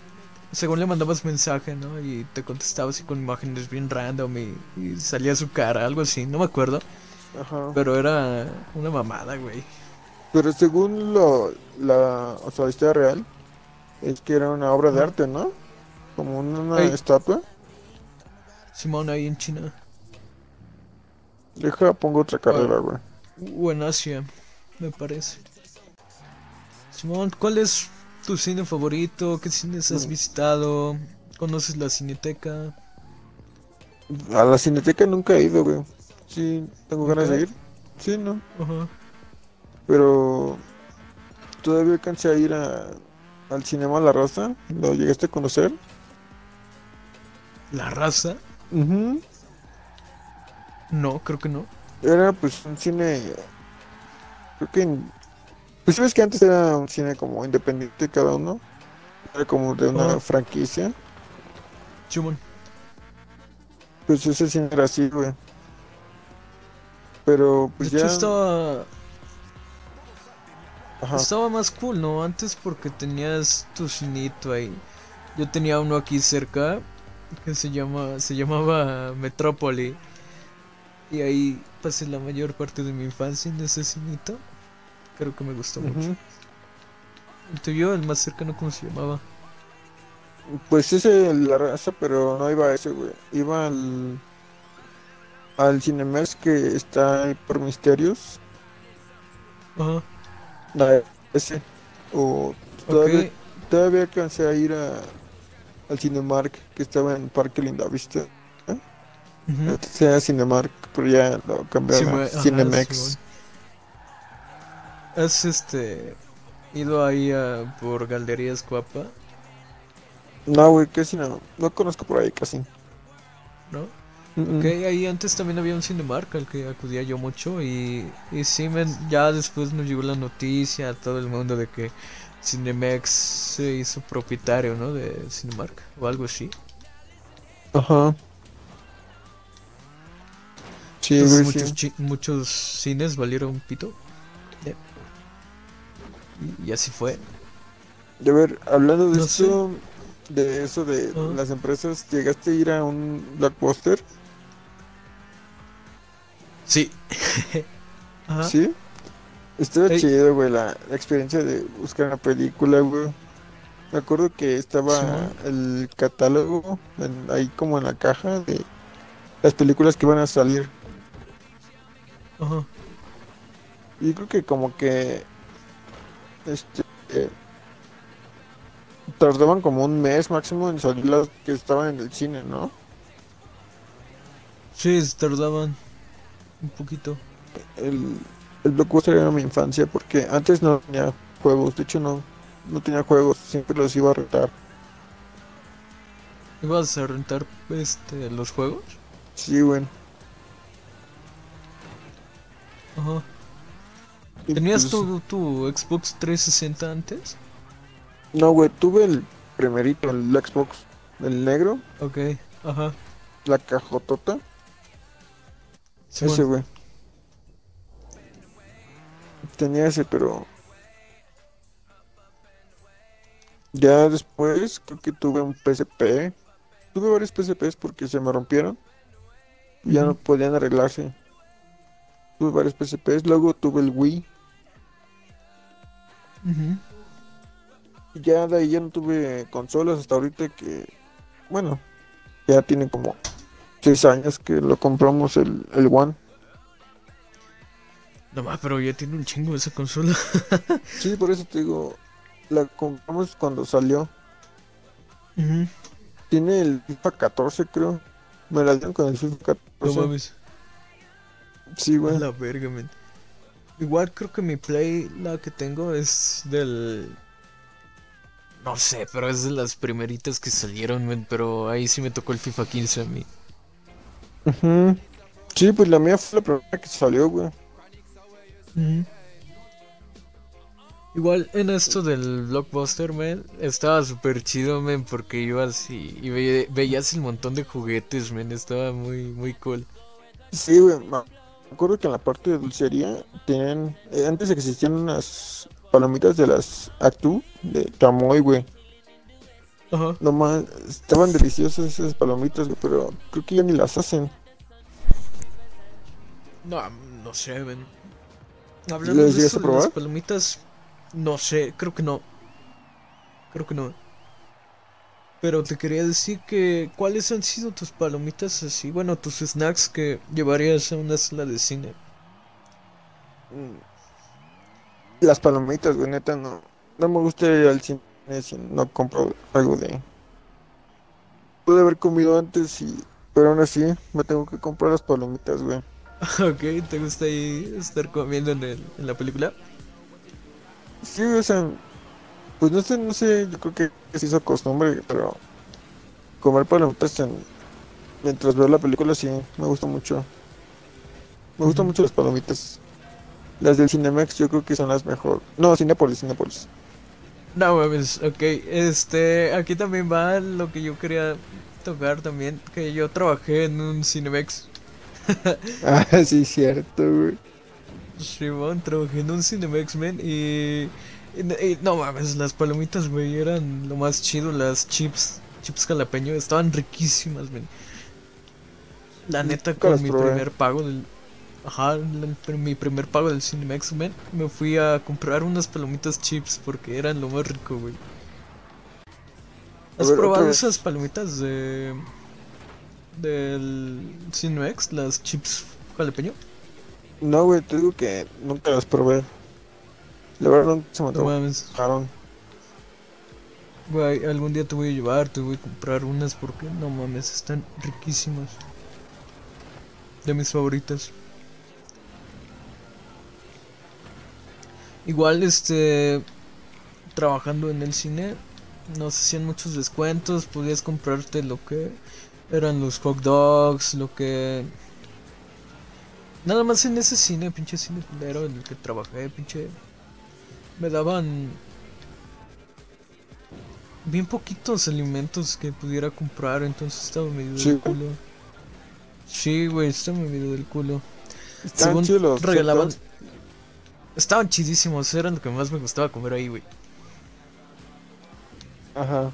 según le mandabas mensaje, ¿no? Y te contestaba así con imágenes bien random y, y salía su cara, algo así, no me acuerdo. Ajá. Pero era una mamada, güey. Pero según lo, la, o sea, la historia real, es que era una obra de arte, ¿no? Como una estatua. Simón ahí en China. Deja, pongo otra carrera, güey. O en Asia, me parece. Simón, ¿cuál es tu cine favorito? ¿Qué cines has Mm. visitado? ¿Conoces la cineteca? A la cineteca nunca he ido, güey. Sí, tengo ganas de ir. Sí, no. Ajá. Pero todavía alcancé a ir a, al Cinema La Raza. ¿Lo llegaste a conocer? ¿La raza? Ujú. No, creo que no. Era pues un cine. Creo que. en- Pues sabes que antes era un cine como independiente cada uno. Era como de una franquicia. Chumon. Pues ese cine era así, güey. Pero pues de hecho ya. estaba, Ajá. estaba más cool, ¿no? Antes porque tenías tu cinito ahí. Yo tenía uno aquí cerca que se llama, se llamaba Metrópoli. Y ahí pasé la mayor parte de mi infancia en ese cinito. Creo que me gustó mucho. Ujú. ¿El tuyo, el más cercano, cómo se llamaba? Pues ese la raza, pero no iba a ese, güey. Iba al. Al Cinemex que está ahí por Misterios. Ajá. A ese. O todavía, todavía alcancé a ir a, al Cinemark que estaba en Parque Lindavista. Ujú. Antes era Cinemark, pero ya lo cambiaron a Cinemex. ¿Has este ido ahí a, por Galerías Cuapa? No, güey, casi no. No conozco por ahí casi. ¿No? Mm, Ok, ahí antes también había un Cinemark al que acudía yo mucho y, y sí, men, ya después nos llegó la noticia a todo el mundo de que Cinemex se hizo propietario, ¿no? De Cinemark o algo así. Ajá. Sí, Entonces güey, muchos, sí. muchos cines valieron pito. Y, y así fue. Y a ver, hablando de No sé. esto, de eso de Ajá. las empresas, ¿llegaste a ir a un blockbuster? Sí. Ajá. ¿Sí? Ey. chido, güey, la, la experiencia de buscar una película, güey. Me acuerdo que estaba el catálogo en- ahí como en la caja de las películas que iban a salir. Ajá. Y creo que como que este eh, tardaban como un mes máximo en salir las que estaban en el cine, ¿no? Sí, tardaban un poquito. El, el blockbuster era mi infancia porque antes no tenía juegos, de hecho no, no tenía juegos, siempre los iba a rentar. ¿Ibas a rentar este los juegos? Sí, güey. Ajá. ¿Tenías pues, tu, tu Xbox 360 antes? No, güey, tuve el primerito, el Xbox, el negro, Ok, ajá. la cajotota, Simón. ese, güey. Tenía ese, pero ya después creo que tuve un PSP. Tuve varios PSPs porque se me rompieron. Ya no podían arreglarse. Tuve varios PSPs, luego tuve el Wii. Y ya de ahí ya no tuve consolas hasta ahorita que, bueno, ya tiene como 6 años que lo compramos el, el One. No más, pero ya tiene un chingo esa consola. Sí, por eso te digo, la compramos cuando salió. Tiene el FIFA 14, creo. Me la dieron con el FIFA No 14. mames. Sí, güey. la verga, man. Igual creo que mi Play, la que tengo, es del. No sé, pero es de las primeritas que salieron, man, Pero ahí sí me tocó el FIFA 15 a mí. Ujú. Sí, pues la mía fue la primera que salió, güey. Ujú. Igual en esto del blockbuster, man, estaba súper chido, man, porque ibas y, y ve- veías el montón de juguetes, man, estaba muy, muy cool. Sí, güey. Acuerdo que en la parte de dulcería tenían. eh, antes existían unas palomitas de las Actu de Chamoy, güey. Ajá. Nomás estaban deliciosas esas palomitas, güey, pero creo que ya ni las hacen. No, no sé, man. Hablando ¿Les de llegaste eso a de las probar? palomitas, no sé, creo que no. Creo que no. Pero te quería decir que, ¿cuáles han sido tus palomitas así? Bueno, tus snacks que llevarías a una sala de cine. Mm. Las palomitas, güey, neta, no. No me gusta ir al cine si no compro algo de... Pude haber comido antes y... Pero aún así me tengo que comprar las palomitas, güey. ok, ¿te gusta ahí estar comiendo en, el, en la película? Sí, o sea, pues no sé, no sé, yo creo que se hizo costumbre, pero comer palomitas en- mientras veo la película sí, me gusta mucho. Me gustan mucho las palomitas. Las del Cinemex yo creo que son las mejor. No, Cinépolis, Cinépolis. No mames, ok. Este, aquí también va lo que yo quería tocar también, que yo trabajé en un Cinemex. Ah, sí, cierto, güey. Simón, trabajé en un Cinemex, man, y no y no mames, las palomitas, güey, eran lo más chido, las chips, chips jalapeño, estaban riquísimas, man. La neta, con mi probé. primer pago del, ajá, la- mi primer pago del Cinemex, man, me fui a comprar unas palomitas chips porque eran lo más rico, güey. ¿Has ver, probado esas palomitas de del Cinemex, las chips jalapeño? No, güey, te digo que nunca las probé. La verdad no se me No mames. Güey, algún día te voy a llevar, te voy a comprar unas porque no mames, están riquísimas. De mis favoritas. Igual, este, trabajando en el cine, nos hacían muchos descuentos, podías comprarte lo que eran los hot dogs, lo que... Nada más en ese cine, pinche cine culero en el que trabajé, pinche... Me daban bien poquitos alimentos que pudiera comprar, entonces estaba medio Sí. del culo. Sí, güey, estaba medio del culo. Están Según regalaban... Estaban chidísimos, eran lo que más me gustaba comer ahí, güey. Ajá.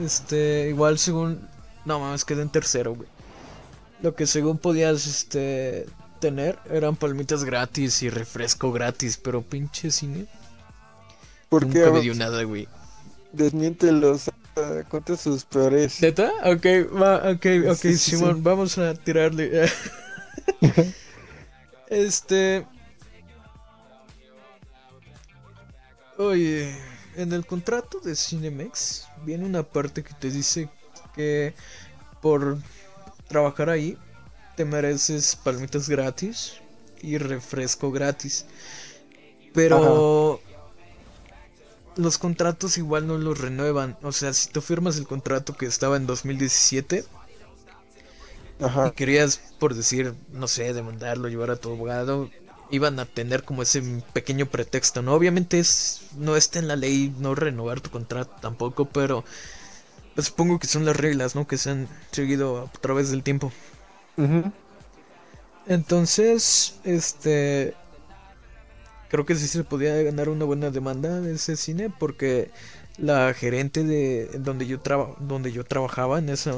Este, igual según... No mames, quedé en tercero, güey. Lo que según podías, este... Tener eran palmitas gratis y refresco gratis, pero pinche cine. ¿Por Nunca me dio nada, güey. Desmiéntelos. Cuenta sus peores. ¿Neta? Ok, va, ok, ok, sí, Simón, sí. vamos a tirarle. este. Oye, en el contrato de Cinemex viene una parte que te dice que por trabajar ahí te mereces palmitas gratis y refresco gratis. Pero los contratos igual no los renuevan. O sea, si tú firmas el contrato que estaba en 2017 y Ajá. querías, por decir, no sé, demandarlo, llevar a tu abogado, iban a tener como ese pequeño pretexto, ¿no? Obviamente es, no está en la ley no renovar tu contrato tampoco, pero pues, supongo que son las reglas, ¿no? Que se han seguido a través del tiempo. Ujú. Entonces, este... Creo que sí se podía ganar una buena demanda de ese cine porque la gerente de donde yo traba, donde yo trabajaba en esa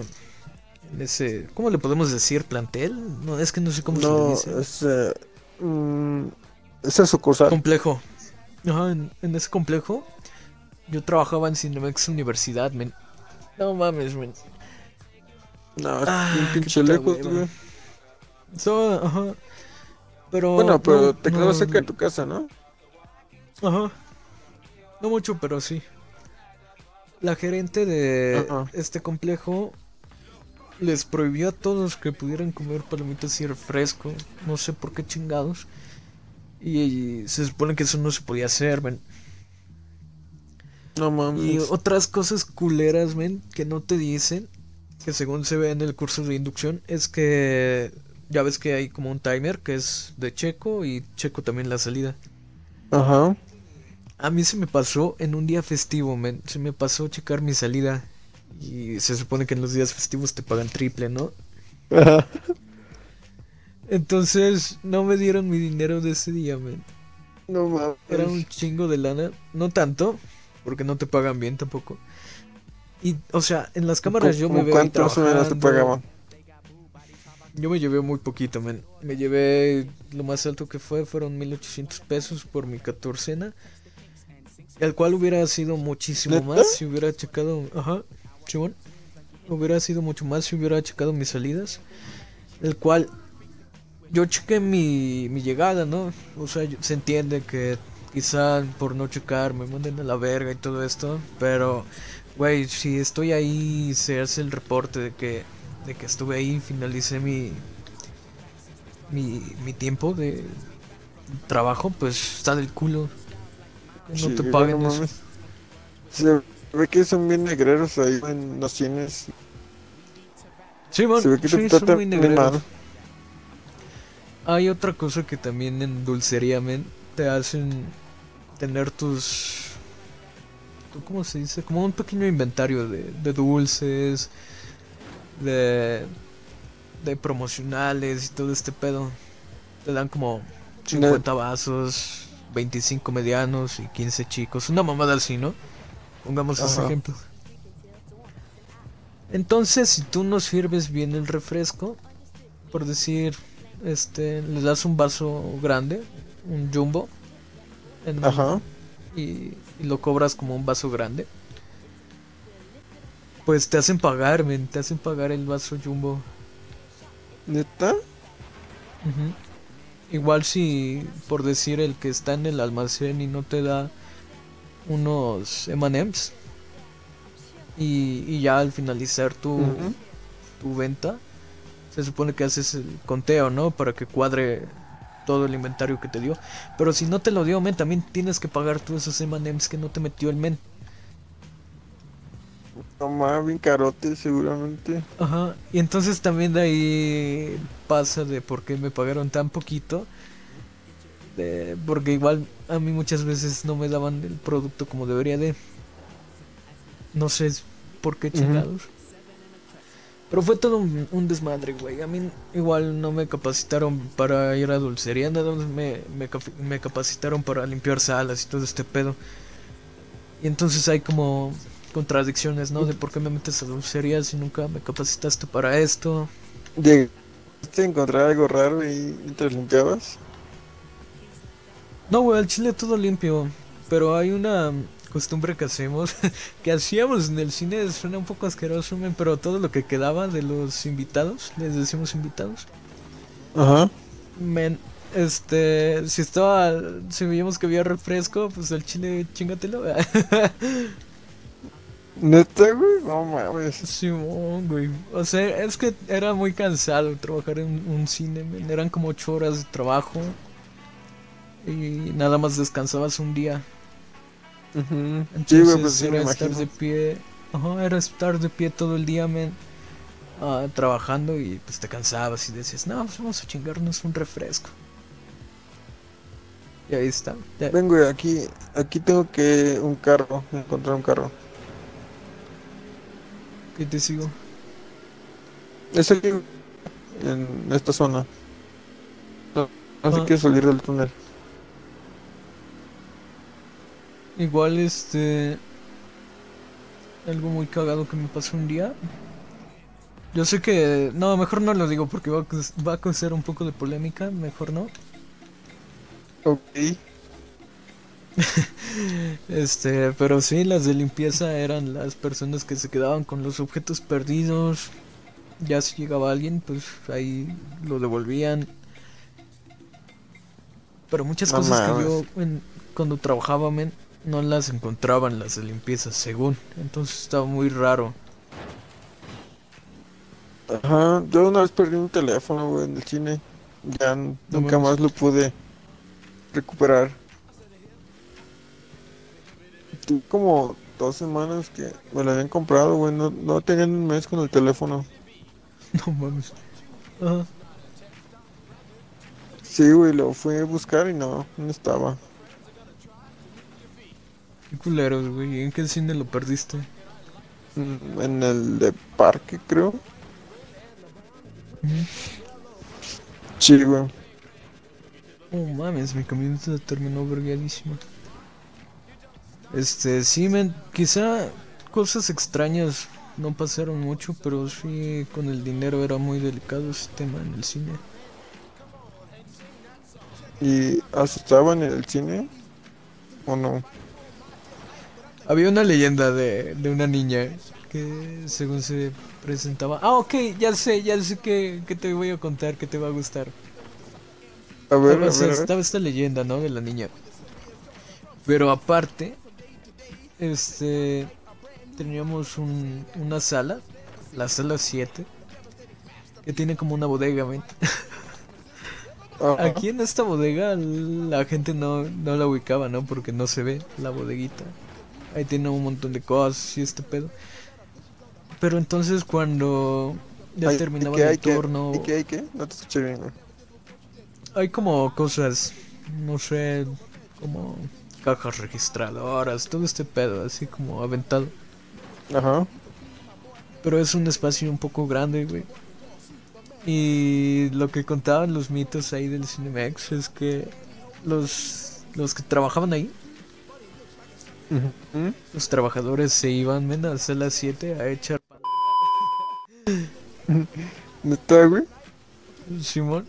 en ese ¿cómo le podemos decir? plantel? No, es que no sé cómo se le No, dice. es. eh, mm, esa sucursal. Complejo. Ajá, en, en ese complejo yo trabajaba en Cinemex Universidad, men. No mames, men. No, Ah, bien pinche lejos, güey. So, ajá. Pero Bueno, pero no, te quedaba no, cerca de tu casa, ¿no? Ajá. No mucho, pero sí. La gerente de este complejo les prohibió a todos que pudieran comer palomitas y refresco. No sé por qué chingados. Y, se supone que eso no se podía hacer, men. No mames. Y otras cosas culeras, men, que no te dicen, que según se ve en el curso de inducción, es que ya ves que hay como un timer que es de Checo y Checo también la salida. Ajá. A mí se me pasó en un día festivo, men. Se me pasó checar mi salida. Y se supone que en los días festivos te pagan triple, ¿no? Ajá. Entonces no me dieron mi dinero de ese día, men. No mames. Era un chingo de lana. No tanto, porque no te pagan bien tampoco. Y, o sea, en las cámaras yo me ¿Cómo veo ¿Cuánto más o menos te trabajando. pagaban? Yo me llevé muy poquito, men. Me llevé lo más alto que fue, fueron 1800 pesos por mi catorcena. El cual hubiera sido muchísimo ¿Neta? más si hubiera checado. Ajá, chingón. Hubiera sido mucho más si hubiera checado mis salidas. El cual yo chequé mi, mi llegada, ¿no? O sea, yo- se entiende que quizá por no checar me manden a la verga y todo esto, pero, güey, si estoy ahí, se hace el reporte de que, de que estuve ahí, finalicé mi, mi, mi tiempo de trabajo, pues está del culo. No Sí, te paguen no eso. Se ve que son bien negreros ahí en los cines. Sí, man, Se ve que sí, son muy negreros. Hay otra cosa que también en dulcería, men, te hacen tener tus... ¿Cómo se dice? Como un pequeño inventario de, de dulces, de, de promocionales y todo este pedo. Te dan como 50 vasos, 25 medianos y 15 chicos. Una mamada así, ¿no? Pongamos ese Ajá. ejemplo. Entonces, si tú no sirves bien el refresco, por decir, este, le das un vaso grande, un jumbo, en- Ajá. y, y lo cobras como un vaso grande, pues te hacen pagar, men, te hacen pagar el vaso jumbo. ¿Neta? Ujú. Igual si, por decir, el que está en el almacén y no te da unos M&M's y, y ya al finalizar tu, tu venta, se supone que haces el conteo, ¿no? Para que cuadre todo el inventario que te dio. Pero si no te lo dio, men, también tienes que pagar tú esos M&M's que no te metió el men. Mames, bien carote seguramente. Ajá, y entonces también de ahí pasa de por qué me pagaron tan poquito. De- porque igual a mí muchas veces no me daban el producto como debería de. No sé por qué chingados. Pero fue todo un, un desmadre, güey. A mí igual no me capacitaron para ir a dulcería, nada más me, me, me capacitaron para limpiar salas y todo este pedo. Y entonces hay como contradicciones, ¿no? De por qué me metes a dulcería si nunca me capacitaste para esto. ¿Llegaste a encontrar algo raro ahí mientras limpiabas? No, güey, al chile todo limpio. Pero hay una costumbre que hacemos, que hacíamos en el cine, suena un poco asqueroso, men, pero todo lo que quedaba de los invitados, les decimos invitados, Ajá. men, este, si estaba, si veíamos que había refresco, pues al chile chingatelo. ¿Neta, güey? No mames. Simón, güey. O sea, es que era muy cansado trabajar en un cine, men. Eran como ocho horas de trabajo. Y nada más descansabas un día. Ujú. Sí, Entonces güey, pues sí, me estar de pie. Ajá, era estar de pie todo el día, men. ah, trabajando y pues te cansabas y decías, no, pues vamos a chingarnos un refresco. Y ahí está. Ya- Ven, güey, aquí, aquí tengo que un carro, encontrar un carro. ¿Qué te sigo? Es aquí, en esta zona. No, no sé Ah. salir del túnel. Igual este algo muy cagado que me pasó un día. Yo sé que no, mejor no lo digo porque va a, va a causar un poco de polémica, mejor no. Ok. Este, pero sí, las de limpieza eran las personas que se quedaban con los objetos perdidos. Ya si llegaba alguien, pues ahí lo devolvían. Pero muchas cosas que yo en- cuando trabajaba, men, no las encontraban las de limpieza, según. Entonces estaba muy raro. Ajá, yo una vez perdí un teléfono, güey, en el cine. Ya No nunca más lo pude recuperar. Tuve como dos semanas que me lo habían comprado, güey. No, no tenían un mes con el teléfono. No mames. Ajá. Sí, güey, lo fui a buscar y no, no estaba. Qué culeros, güey. ¿En qué cine lo perdiste? Mm, En el de parque, creo. Sí, güey. Oh mames, mi camioneta terminó vergueadísima. Este, sí, men, quizá cosas extrañas no pasaron mucho, pero sí con el dinero era muy delicado ese tema en el cine. ¿Y asustaban en el cine? ¿O no? Había una leyenda de, de una niña que según se presentaba... Ah, ok, ya sé, ya sé que, que te voy a contar, que te va a gustar. A ver, a O sea, ver, a ver. estaba esta leyenda, ¿no? De la niña. Pero aparte, este, teníamos un, una sala, la sala 7, que tiene como una bodega, ¿ven? Aquí en esta bodega la gente no, no la ubicaba, ¿no? Porque no se ve la bodeguita. Ahí tiene un montón de cosas y este pedo. Pero entonces cuando ya Ay, ¿y terminaba qué el hay, qué? turno, ¿Y qué hay qué? No te escuché bien, hay como cosas, no sé, como cajas registradoras, todo este pedo, así como aventado. Ajá. Pero es un espacio un poco grande, güey. Y lo que contaban los mitos ahí del Cinemex es que los, los que trabajaban ahí, Los trabajadores se iban men, a las 7 a echar ¿Neta, güey? Simón.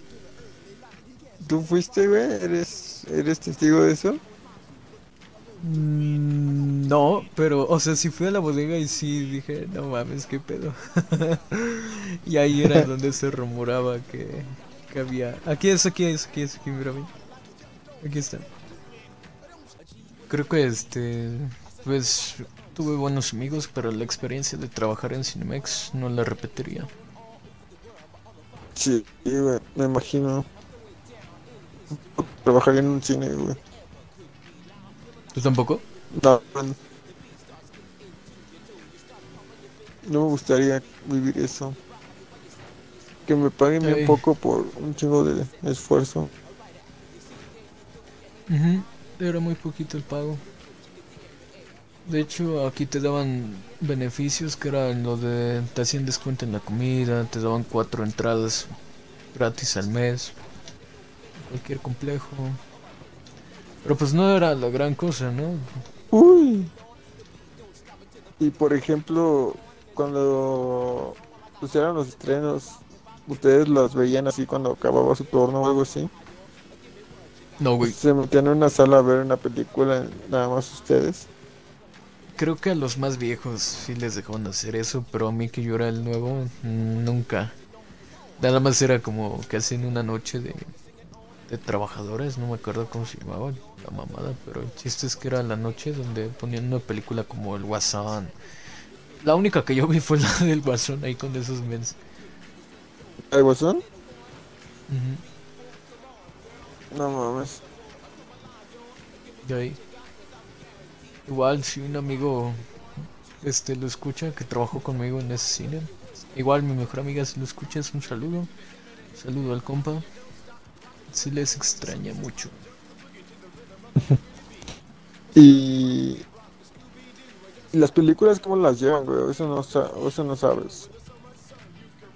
¿Tú fuiste, güey? ¿Eres, ¿Eres testigo de eso? Mm, No, pero, o sea, sí fui a la bodega y sí dije, no mames, qué pedo. y ahí era donde se rumoraba que, que había. Aquí es, aquí es, aquí es, aquí, mira, ven. Aquí está. Creo que este, pues tuve buenos amigos, pero la experiencia de trabajar en Cinemex no la repetiría. Sí, güey, me imagino. Trabajar en un cine, güey. ¿Tú tampoco? No, me gustaría vivir eso. Que me paguen bien poco por un chingo de esfuerzo. Ujú, Era muy poquito el pago. De hecho, aquí te daban beneficios que eran lo de te hacían descuento en la comida, te daban cuatro entradas gratis al mes, cualquier complejo. Pero pues no era la gran cosa, ¿no? Uy. Y por ejemplo, cuando pues eran los estrenos, ustedes los veían así cuando acababa su turno o algo así. No, güey. Se metían en una sala a ver una película, nada más ustedes. Creo que a los más viejos sí les dejaban hacer eso, pero a mí que yo era el nuevo, mm, nunca. Nada más era como que hacían una noche de, de trabajadores, no me acuerdo cómo se llamaba la mamada, pero el chiste es que era la noche donde ponían una película como El Guasón. La única que yo vi fue la del Guasón ahí con esos mens. ¿El Guasón? No mames. de ahí. Igual si un amigo este lo escucha que trabajó conmigo en ese cine. Igual mi mejor amiga si lo escucha es un saludo. Saludo al compa. Se les extraña mucho. Y... ¿Y las películas cómo las llevan, güey? Eso no, sa- eso no sabes.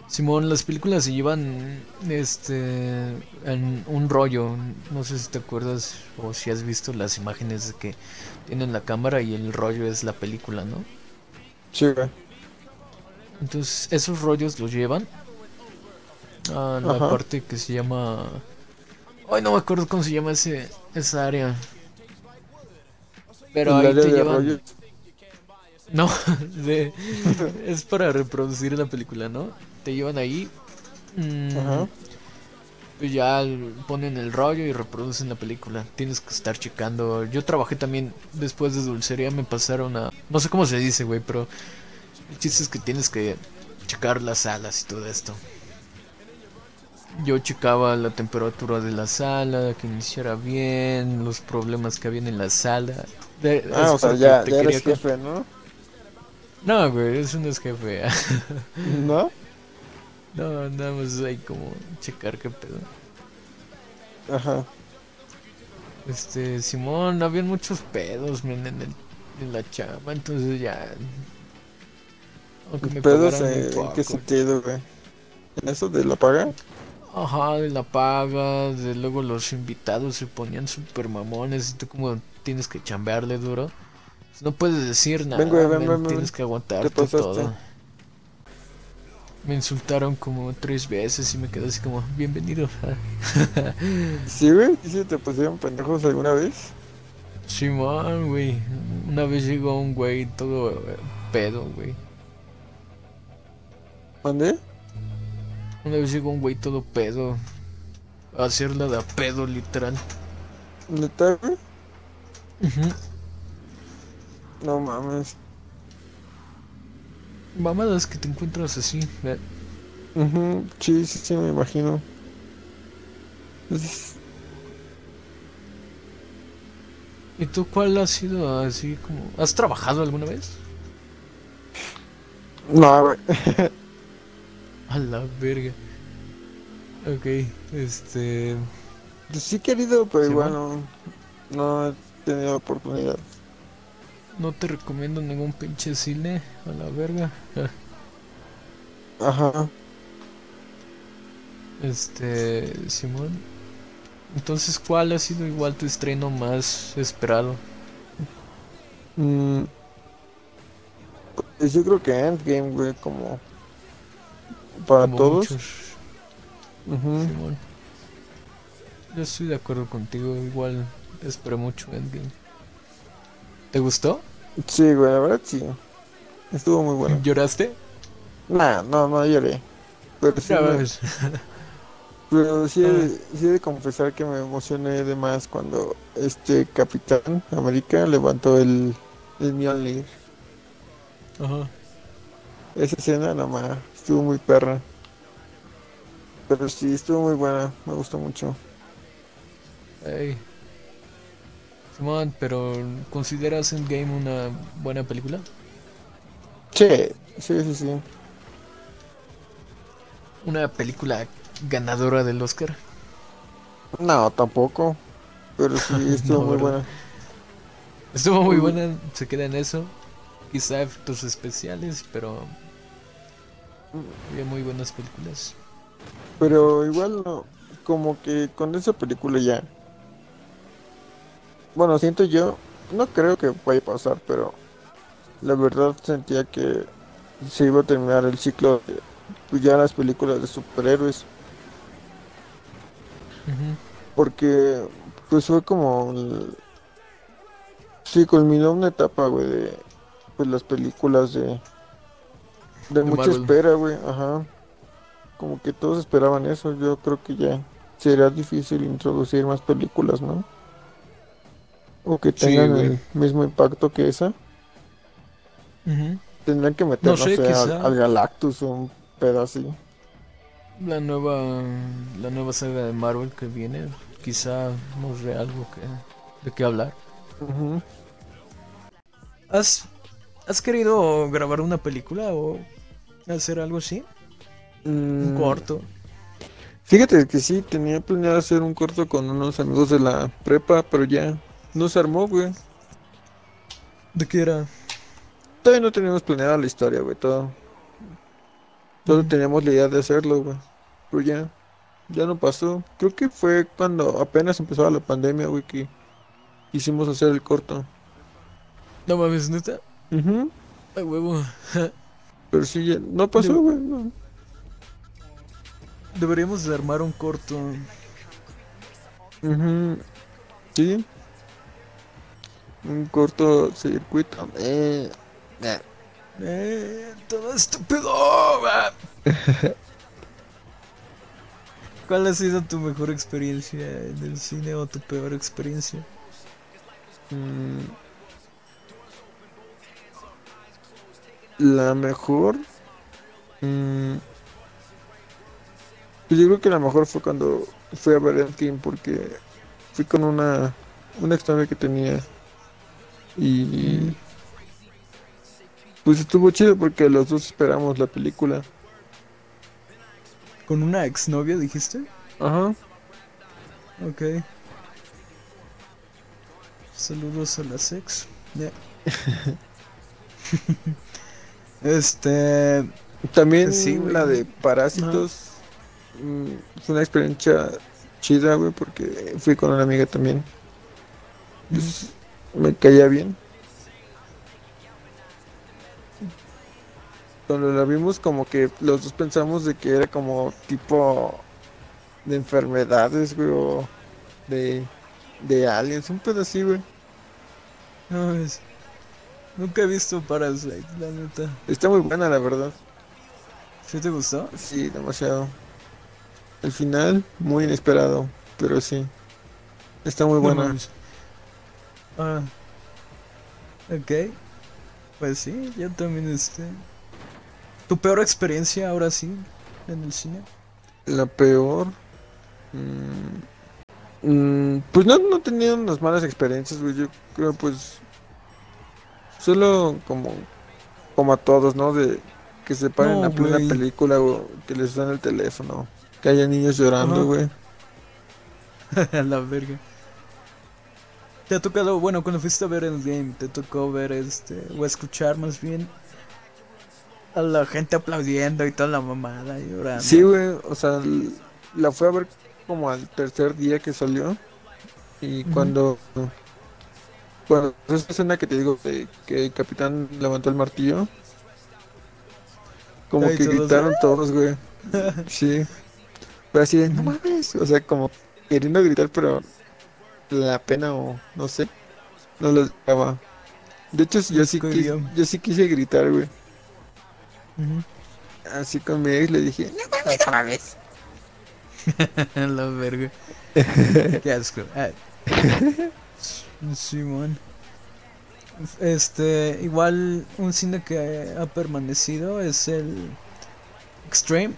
Simón, las películas se llevan este en un rollo. No sé si te acuerdas o si has visto las imágenes de que tienen la cámara y el rollo es la película, ¿no? Sí, güey. Entonces, esos rollos los llevan a la Ajá. parte que se llama. Ay, no me acuerdo cómo se llama ese, esa área. Pero ahí te llevan. No, de- es para reproducir la película, ¿no? Te llevan ahí. mm, Ajá. pues ya ponen el rollo y reproducen la película. Tienes que estar checando. Yo trabajé también después de dulcería, me pasaron a. No sé cómo se dice, güey, pero. El chiste es que tienes que checar las salas y todo esto. Yo checaba la temperatura de la sala, que iniciara bien, los problemas que habían en la sala. De- Ah, o sea, ya, ya eres jefe, ¿no? No, güey, eso no es jefe. ¿No? No, nada más hay como checar qué pedo. Ajá. Este, Simón, habían muchos pedos, men, en, el- en la chamba, entonces ya. Aunque me ¿Pedos en, qué sentido, güey? ¿En eso de la paga? Ajá, de la paga, de luego los invitados se ponían super mamones y tú como tienes que chambearle duro. No puedes decir nada, Ven, güey, ven, tienes que aguantarte todo. Me insultaron como tres veces y me quedé así como, bienvenido. ¿Sí, güey? ¿Sí te pusieron pendejos alguna vez? Simón, güey. Una vez llegó un güey todo pedo, güey. ¿Mandé? Una vez llegó un güey todo pedo. A hacerla de a pedo, literal. ¿Neta, güey? No mames. Mamadas que te encuentras así. eh. Ujú, Sí, sí, sí, me imagino. Es- ¿Y tú cuál ha sido así como... ¿Has trabajado alguna vez? No, güey. A la verga. Ok, este... Pues sí he querido, pero Sí, igual no, no he tenido oportunidad. No te recomiendo ningún pinche cine. A la verga. Ajá. Este... Simón. Entonces, ¿cuál ha sido igual tu estreno más esperado? Mm, pues yo creo que Endgame, güey, como para Como todos. Simón. Yo estoy de acuerdo contigo. Igual esperé mucho Endgame. ¿Te gustó? Sí, güey, la verdad sí. Estuvo muy bueno. ¿Lloraste? Nah, no, no lloré. Pero sí, me- pero sí, he de- sí he de confesar que me emocioné de más cuando este Capitán América levantó el, el Mjolnir. Ajá. Esa escena nomás estuvo muy perra. Pero sí, estuvo muy buena, me gustó mucho. Ey. Simón, pero ¿consideras Endgame una buena película? Sí, sí, sí, sí. Una película ganadora del Oscar. No, tampoco. Pero sí, estuvo No, muy buena. Estuvo muy Mm. buena, se queda en eso. Quizá efectos especiales, pero había muy buenas películas. Pero igual no, como que con esa película ya. Bueno, siento yo, no creo que vaya a pasar, pero la verdad sentía que se iba a terminar el ciclo de pues ya las películas de superhéroes, porque pues fue como el- sí culminó una etapa, güey, de pues las películas de de mucha Marvel. espera, güey, ajá. Como que todos esperaban eso, yo creo que ya sería difícil introducir más películas, ¿no? O que tengan el mismo impacto que esa. Ujú. Tendrán que meter, No no, sé, sé, al, Galactus o un pedo así. La nueva la nueva saga de Marvel que viene, quizá nos dé algo que de qué hablar. ¿Has has querido grabar una película o hacer algo así? Un Mm, corto. Fíjate que sí, tenía planeado hacer un corto con unos amigos de la prepa, pero ya no se armó, güey. ¿De qué era? Todavía no teníamos planeada la historia, güey, todo. Solo Ujú. teníamos la idea de hacerlo, güey. Pero ya, ya no pasó. Creo que fue cuando apenas empezaba la pandemia, güey, que hicimos hacer el corto. No mames, neta. Ujú. Ay, huevo. Pero sí, ya- no pasó, güey. no. Deberíamos de armar un corto. Ujú. Sí. Un corto circuito. Eh, eh. Eh, todo estúpido. ¿Cuál ha sido tu mejor experiencia en el cine o tu peor experiencia? Mm. La mejor. mm, Pues yo creo que la mejor fue cuando fui a ver Endgame porque fui con una, una exnovia que tenía. Y Mm. pues estuvo chido porque los dos esperamos la película. ¿Con una exnovia dijiste? Ajá. Ok. Saludos a la sex. Ya. este. También Sí, güey. la de Parásitos. mm, Fue una experiencia chida, güey, porque fui con una amiga también. Pues, me caía bien. Cuando la vimos, como que los dos pensamos de que era como tipo de enfermedades, güey, o de, de aliens, un pedo así, güey. No, es- Nunca he visto Parasite, la neta. Está muy buena, la verdad. ¿Sí te gustó? Sí, demasiado. El final, muy inesperado, pero sí. Está muy buena. Ah. Ok. Pues sí, yo también este. ¿Tu peor experiencia ahora sí en el cine? La peor. mm, mm, pues no, no tenía unas malas experiencias, güey. Yo creo, pues. Solo como, como a todos, ¿no? De que se paren No, a plena película o que les suene el teléfono. Que haya niños llorando, güey. A la verga. Te ha tocado, bueno, cuando fuiste a ver el game, te tocó ver este, o escuchar más bien a la gente aplaudiendo y toda la mamada llorando. Sí, güey. O sea, la fui a ver como al tercer día que salió. Y cuando. Cuando esa escena que te digo de que el capitán levantó el martillo. Como Ay, que todos, gritaron todos, güey. Sí. Pero así de, no mames. O sea, como queriendo gritar, pero la pena o no sé. No lo dejaba. De hecho, yo sí, quis- cohibió. yo sí quise gritar, güey. Ujú. Así con mi ex le dije, no mames, A la verga. Qué asco. Ah. Simón. Este, igual un cine que ha permanecido es el Extreme,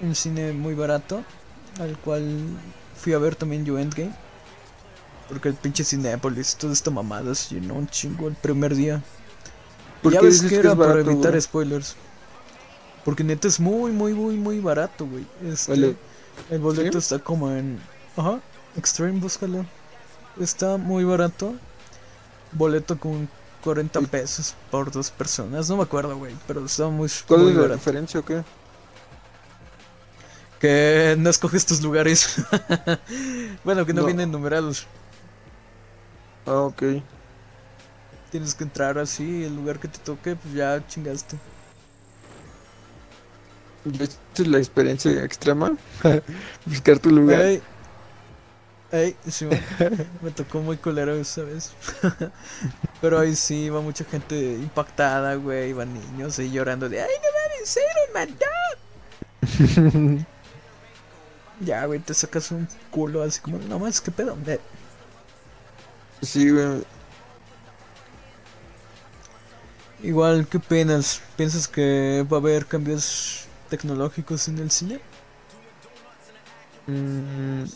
un cine muy barato, al cual fui a ver también yo Endgame. Porque el pinche Cinépolis, toda esta mamada se llenó un chingo el primer día. ¿Por ya qué ves dices que que era es para evitar spoilers. Porque neta es muy, muy, muy, muy barato, güey. Este, Vale. el boleto está como en... Ajá, Extreme, búscalo. Está muy barato. Boleto con 40 ¿Y pesos por dos personas. No me acuerdo, güey, pero está muy, ¿Cuál muy es la barato. diferencia o qué? Que no escoges tus lugares. bueno, que no, No. vienen numerados. Ah, ok. Tienes que entrar así, el lugar que te toque, pues ya chingaste. ¿Y esta es la experiencia extrema? Buscar tu lugar. Ey, ey, sí, me tocó muy culero esa vez. Pero ahí sí va mucha gente impactada, güey. Van niños ahí llorando de ¡Ay, no mames, Iron Man! no". Ya, güey, te sacas un culo así como, no más, ¿qué pedo? Eh, Sí, güey. Igual, ¿qué penas? ¿Piensas que va a haber cambios tecnológicos en el cine? Mm,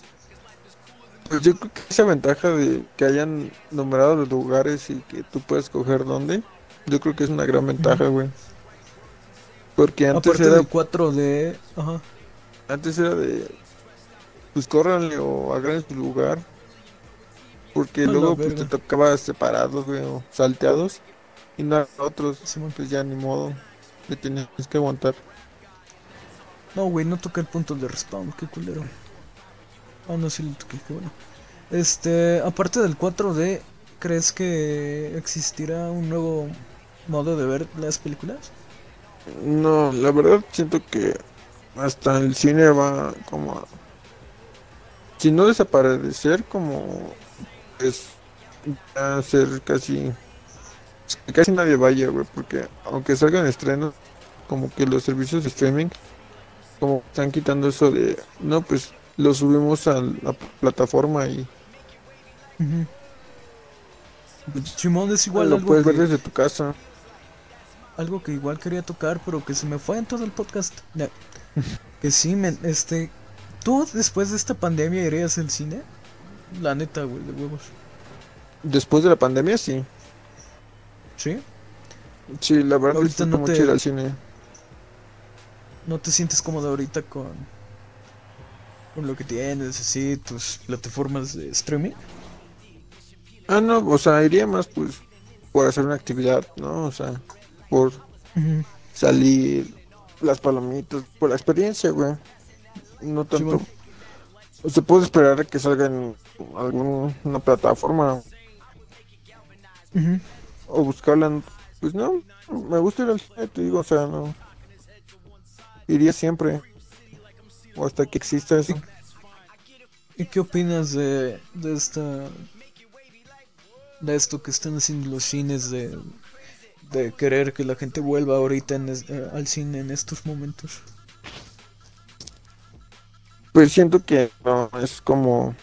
Pues yo creo que esa ventaja de que hayan numerado los lugares y que tú puedes coger dónde, yo creo que es una gran ventaja, güey. Porque antes Aparte era, del 4D, ajá. antes era de, pues córranle o hagan su lugar. Porque A luego pues te tocaba separados, güey, o salteados. Y no había otros, pues ya ni modo. Te tenías que aguantar. No, güey, no toca el punto de respawn, qué culero. Ah, no, sí lo toqué, qué bueno. Este, aparte del 4D, ¿crees que existirá un nuevo modo de ver las películas? No, la verdad siento que hasta el cine va como a... Si no desaparecer, como... Es... a ser casi... que casi nadie vaya, güey, porque aunque salgan estrenos, como que los servicios de streaming, como están quitando eso de... No, pues lo subimos a la plataforma y pues, Simón es igual lo algo puedes ver que, desde tu casa. algo que igual quería tocar, pero que se me fue en todo el podcast. Que sí, men, este, ¿tú después de esta pandemia irías al cine? La neta, güey, de huevos. Después de la pandemia, sí. ¿Sí? Sí, la verdad Ahorita no mucho te- ir al cine. ¿No te sientes cómodo ahorita con, con lo que tienes, así, tus plataformas de streaming? Ah, no, o sea, iría más pues por hacer una actividad, ¿no? O sea, por salir, las palomitas, por la experiencia, güey. No tanto. bueno. O sea, puedo esperar a que salga en alguna plataforma o buscarla. en- Pues no, me gusta ir al cine, te digo, o sea, no. Iría siempre. O hasta que exista eso. ¿Y qué opinas de, de esta... de esto que están haciendo los cines de, de querer que la gente vuelva ahorita en es- eh, al cine en estos momentos? Pues siento que no, es como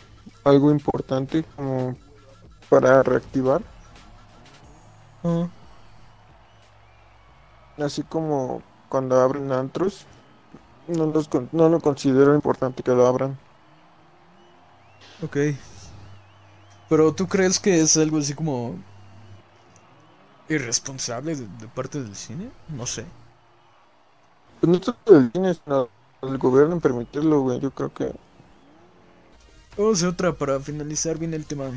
algo importante, como para reactivar. Ah, Así como cuando abren antros, no, los no lo considero importante que lo abran. ok. Pero ¿tú crees que es algo así como irresponsable de, de parte del cine? No sé. Pues no tanto del cine, sino del gobierno en permitirlo, güey. Yo creo que Vamos a otra para finalizar bien el tema.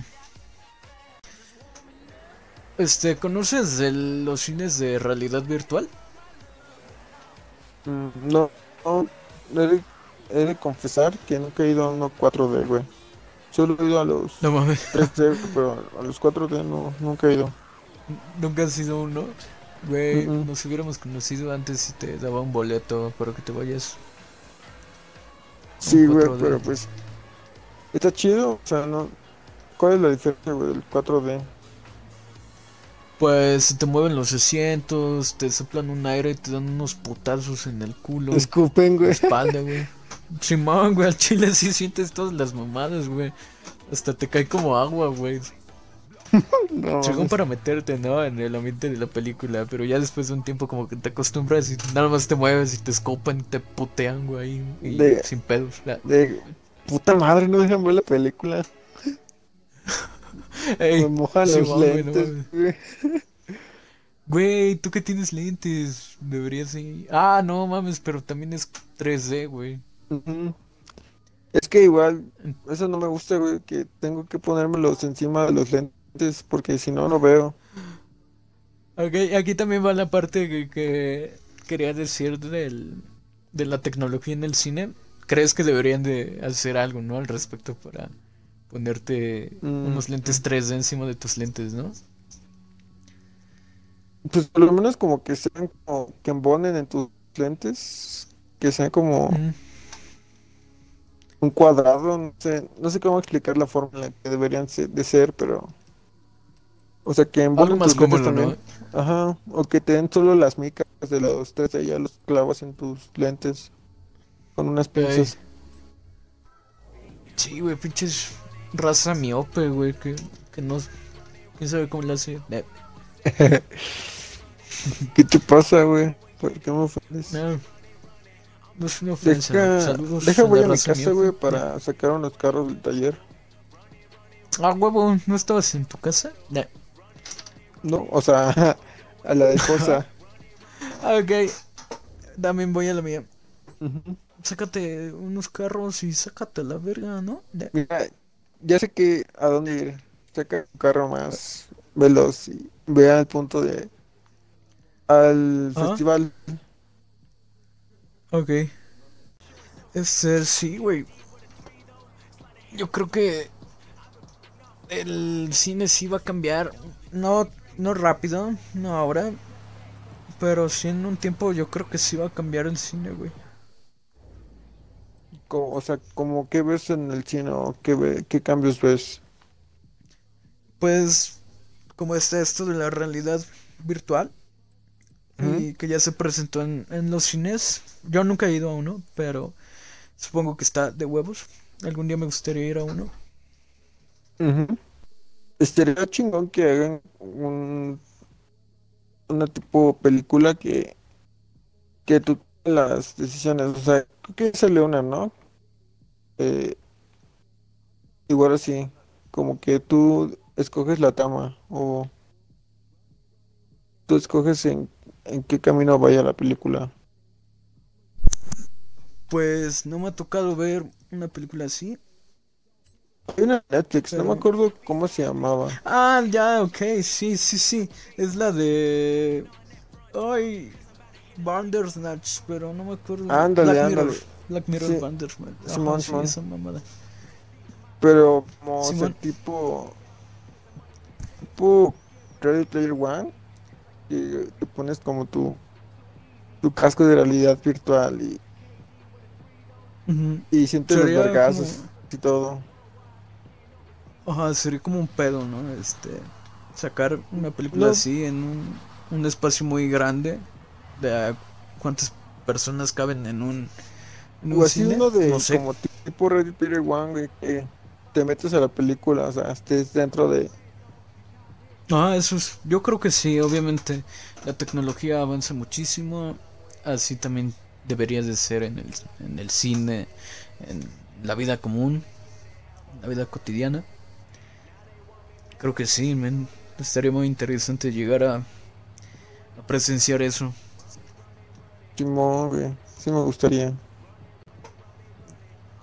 Este, ¿conoces de los cines de realidad virtual? mm, no, no he, de, he de confesar que nunca he ido a uno 4D, güey. Solo he ido a los No mames, 3D, pero a los 4D no, nunca he ido. nunca has sido uno. Güey, Mm, mm. nos hubiéramos conocido antes si te daba un boleto para que te vayas. Sí, güey, 4D. pero pues está chido, o sea, no. ¿Cuál es la diferencia, güey, del 4D? Pues se te mueven los asientos, te soplan un aire y te dan unos putazos en el culo, Escupen, la güey. espalda, güey. Simón, güey, al chile sí sientes todas las mamadas, güey. Hasta te cae como agua, güey. No, Según para meterte, ¿no? En el ambiente de la película, pero ya después de un tiempo como que te acostumbras y nada más te mueves y te escopan y te putean, güey. Y De- sin pedos. ya. De puta madre, no dejan ver la película. Ey, Me mojan sí, los va, güey, no lentes, güey. Güey, tú que tienes lentes, deberías ir. Ah, no mames, pero también es 3D, güey. Es que igual, eso no me gusta, güey, que tengo que ponérmelos encima de los lentes porque si no, no veo. Ok, aquí también va la parte que, que quería decir del, de la tecnología en el cine. ¿Crees que deberían de hacer algo, no? Al respecto para ponerte Mm. unos lentes 3D encima de tus lentes, ¿no? Pues por lo menos como que sean como que embonen en tus lentes, que sean como Mm. un cuadrado, no sé, no sé cómo explicar la forma en la que deberían de ser, pero... O sea, que Algo embonen más tus lentes cómodo, ¿no? también. Ajá, o que te den solo las micas de los 3D, ya los clavas en tus lentes con unas pinzas. Sí, güey, pinches raza miope, güey, que, que no... ¿Quién sabe cómo le hace? ¿Qué te pasa, güey? ¿Por qué me ofendes? no, no es una ofensa. Deja, Saludos deja voy la a mi casa, güey, para sacar unos carros del taller. Ah, huevo, ¿no estabas en tu casa? No, o sea, a la de cosa. Ah, ok, también voy a la mía. Ujú. Sácate unos carros y sácate la verga, ¿no? Eh, Mira, ya sé que a dónde ir. Saca un carro más veloz y ve al punto de... Al Ajá. festival. Ok. Este, sí, güey. Yo creo que el cine sí va a cambiar. No, no rápido, no ahora. Pero sí en un tiempo yo creo que sí va a cambiar el cine, güey. Como, o sea, como qué ves en el cine o qué, ve- qué cambios ves. Pues, como está esto de la realidad virtual. Y que ya se presentó en, en los cines. Yo nunca he ido a uno, pero supongo que está de huevos. Algún día me gustaría ir a uno. Ujú. Estaría chingón que hagan un, una tipo película que, que tú las decisiones. O sea, creo que sale una, ¿no? Eh, igual así, como que tú escoges la trama o tú escoges en, en qué camino vaya la película. Pues no me ha tocado ver una película así. Hay una Netflix, no me acuerdo cómo se llamaba. Ah, ya, ok, sí, sí, sí. Es la de. Ay. Bandersnatch, pero no me acuerdo. Ándale, ándale. Black Mirror Sí. Bandersnatch. Ajá, Simón, sí, Simón. mamada. Pero como Simón. tipo tipo Ready Player One y te pones como tu tu casco de realidad virtual y, y sientes los vergazos como- y todo. Ajá, sería como un pedo, ¿no? Este. Sacar una película No. así en un, un espacio muy grande. De cuántas personas caben en un. O así cine. uno de no sé. como tipo Ready Player One, güey, que te metes a la película, o sea, estés dentro de Ah, eso es, yo creo que sí, obviamente la tecnología avanza muchísimo, así también debería de ser en el, en el cine, en la vida común, la vida cotidiana. Creo que sí, men, estaría muy interesante llegar a, a presenciar eso. Güey, sí me gustaría.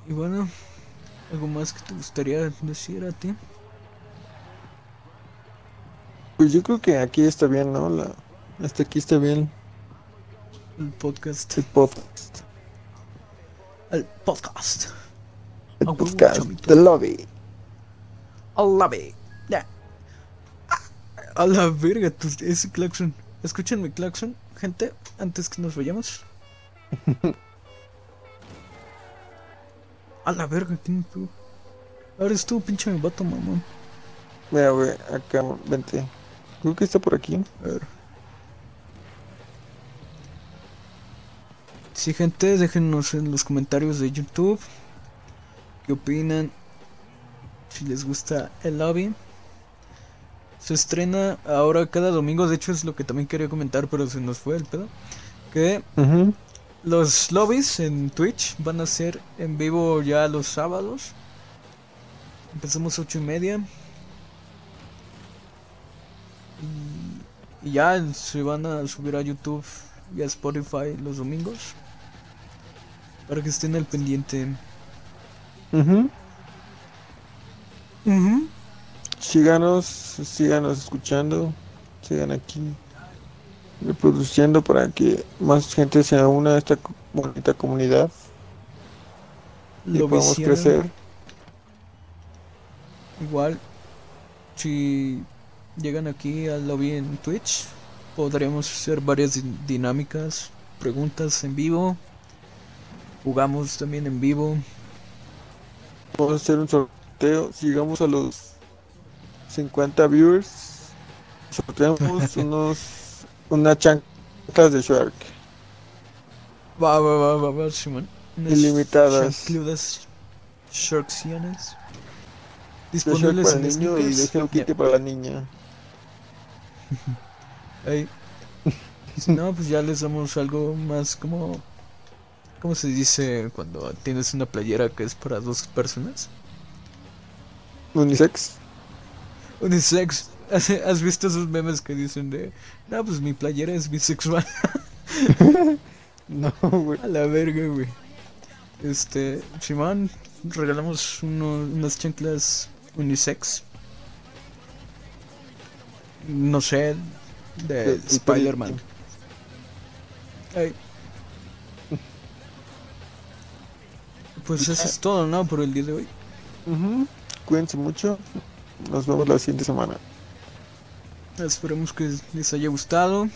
Y bueno, ¿algo más que te gustaría decir a ti? Pues yo creo que aquí está bien, ¿no? La, hasta aquí está bien El podcast. el podcast. El podcast. El podcast de lobby. Love it. Yeah. A la verga, ese claxon. Escuchen mi claxon, gente, antes que nos vayamos. A la verga, ¿quién pegó? Ahora es tú, pinche vato, mamón. Mira, güey, acá, vente. Creo que está por aquí. A ver. Sí, gente, déjenos en los comentarios de YouTube qué opinan. Si les gusta el lobby. Se estrena ahora cada domingo. De hecho, es lo que también quería comentar, pero se nos fue el pedo. Que. Los lobbies en Twitch van a ser en vivo ya los sábados. Empezamos ocho y media. Y, y ya se van a subir a YouTube y a Spotify los domingos. Para que estén al pendiente. Ujú. Ujú. Síganos, síganos escuchando, sigan aquí reproduciendo para que más gente se una a esta bonita comunidad y Lo podamos crecer. Igual, si llegan aquí al lobby en Twitch, podremos hacer varias din- dinámicas, preguntas en vivo. Jugamos también en vivo. Vamos a hacer un sorteo, si llegamos a los 50 viewers, sorteamos unos unas chanclas de Shark. Va, va, va, va, va, Simón. Unas Ilimitadas. chancludas Sharksianas. De Shark Disponibles para el en niño y de. Hello Kitty para la niña. Y si no, pues ya les damos algo más como... ¿Cómo se dice cuando tienes una playera que es para dos personas? Unisex. Unisex. ¿Has, visto esos memes que dicen de... No, pues mi playera es bisexual. No, güey. A la verga, güey. Este... Simón, regalamos uno- unas chanclas unisex. No sé, de De- de Spider-Man. Pues eso es todo, ¿no? Por el día de hoy. Ujú. Cuídense mucho. Nos vemos la siguiente semana. Esperemos que les haya gustado.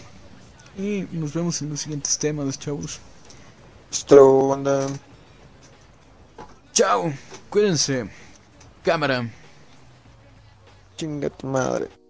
Y nos vemos en los siguientes temas, chavos. Nuestro banda. Chao, cuídense. Cámara. Chinga tu madre.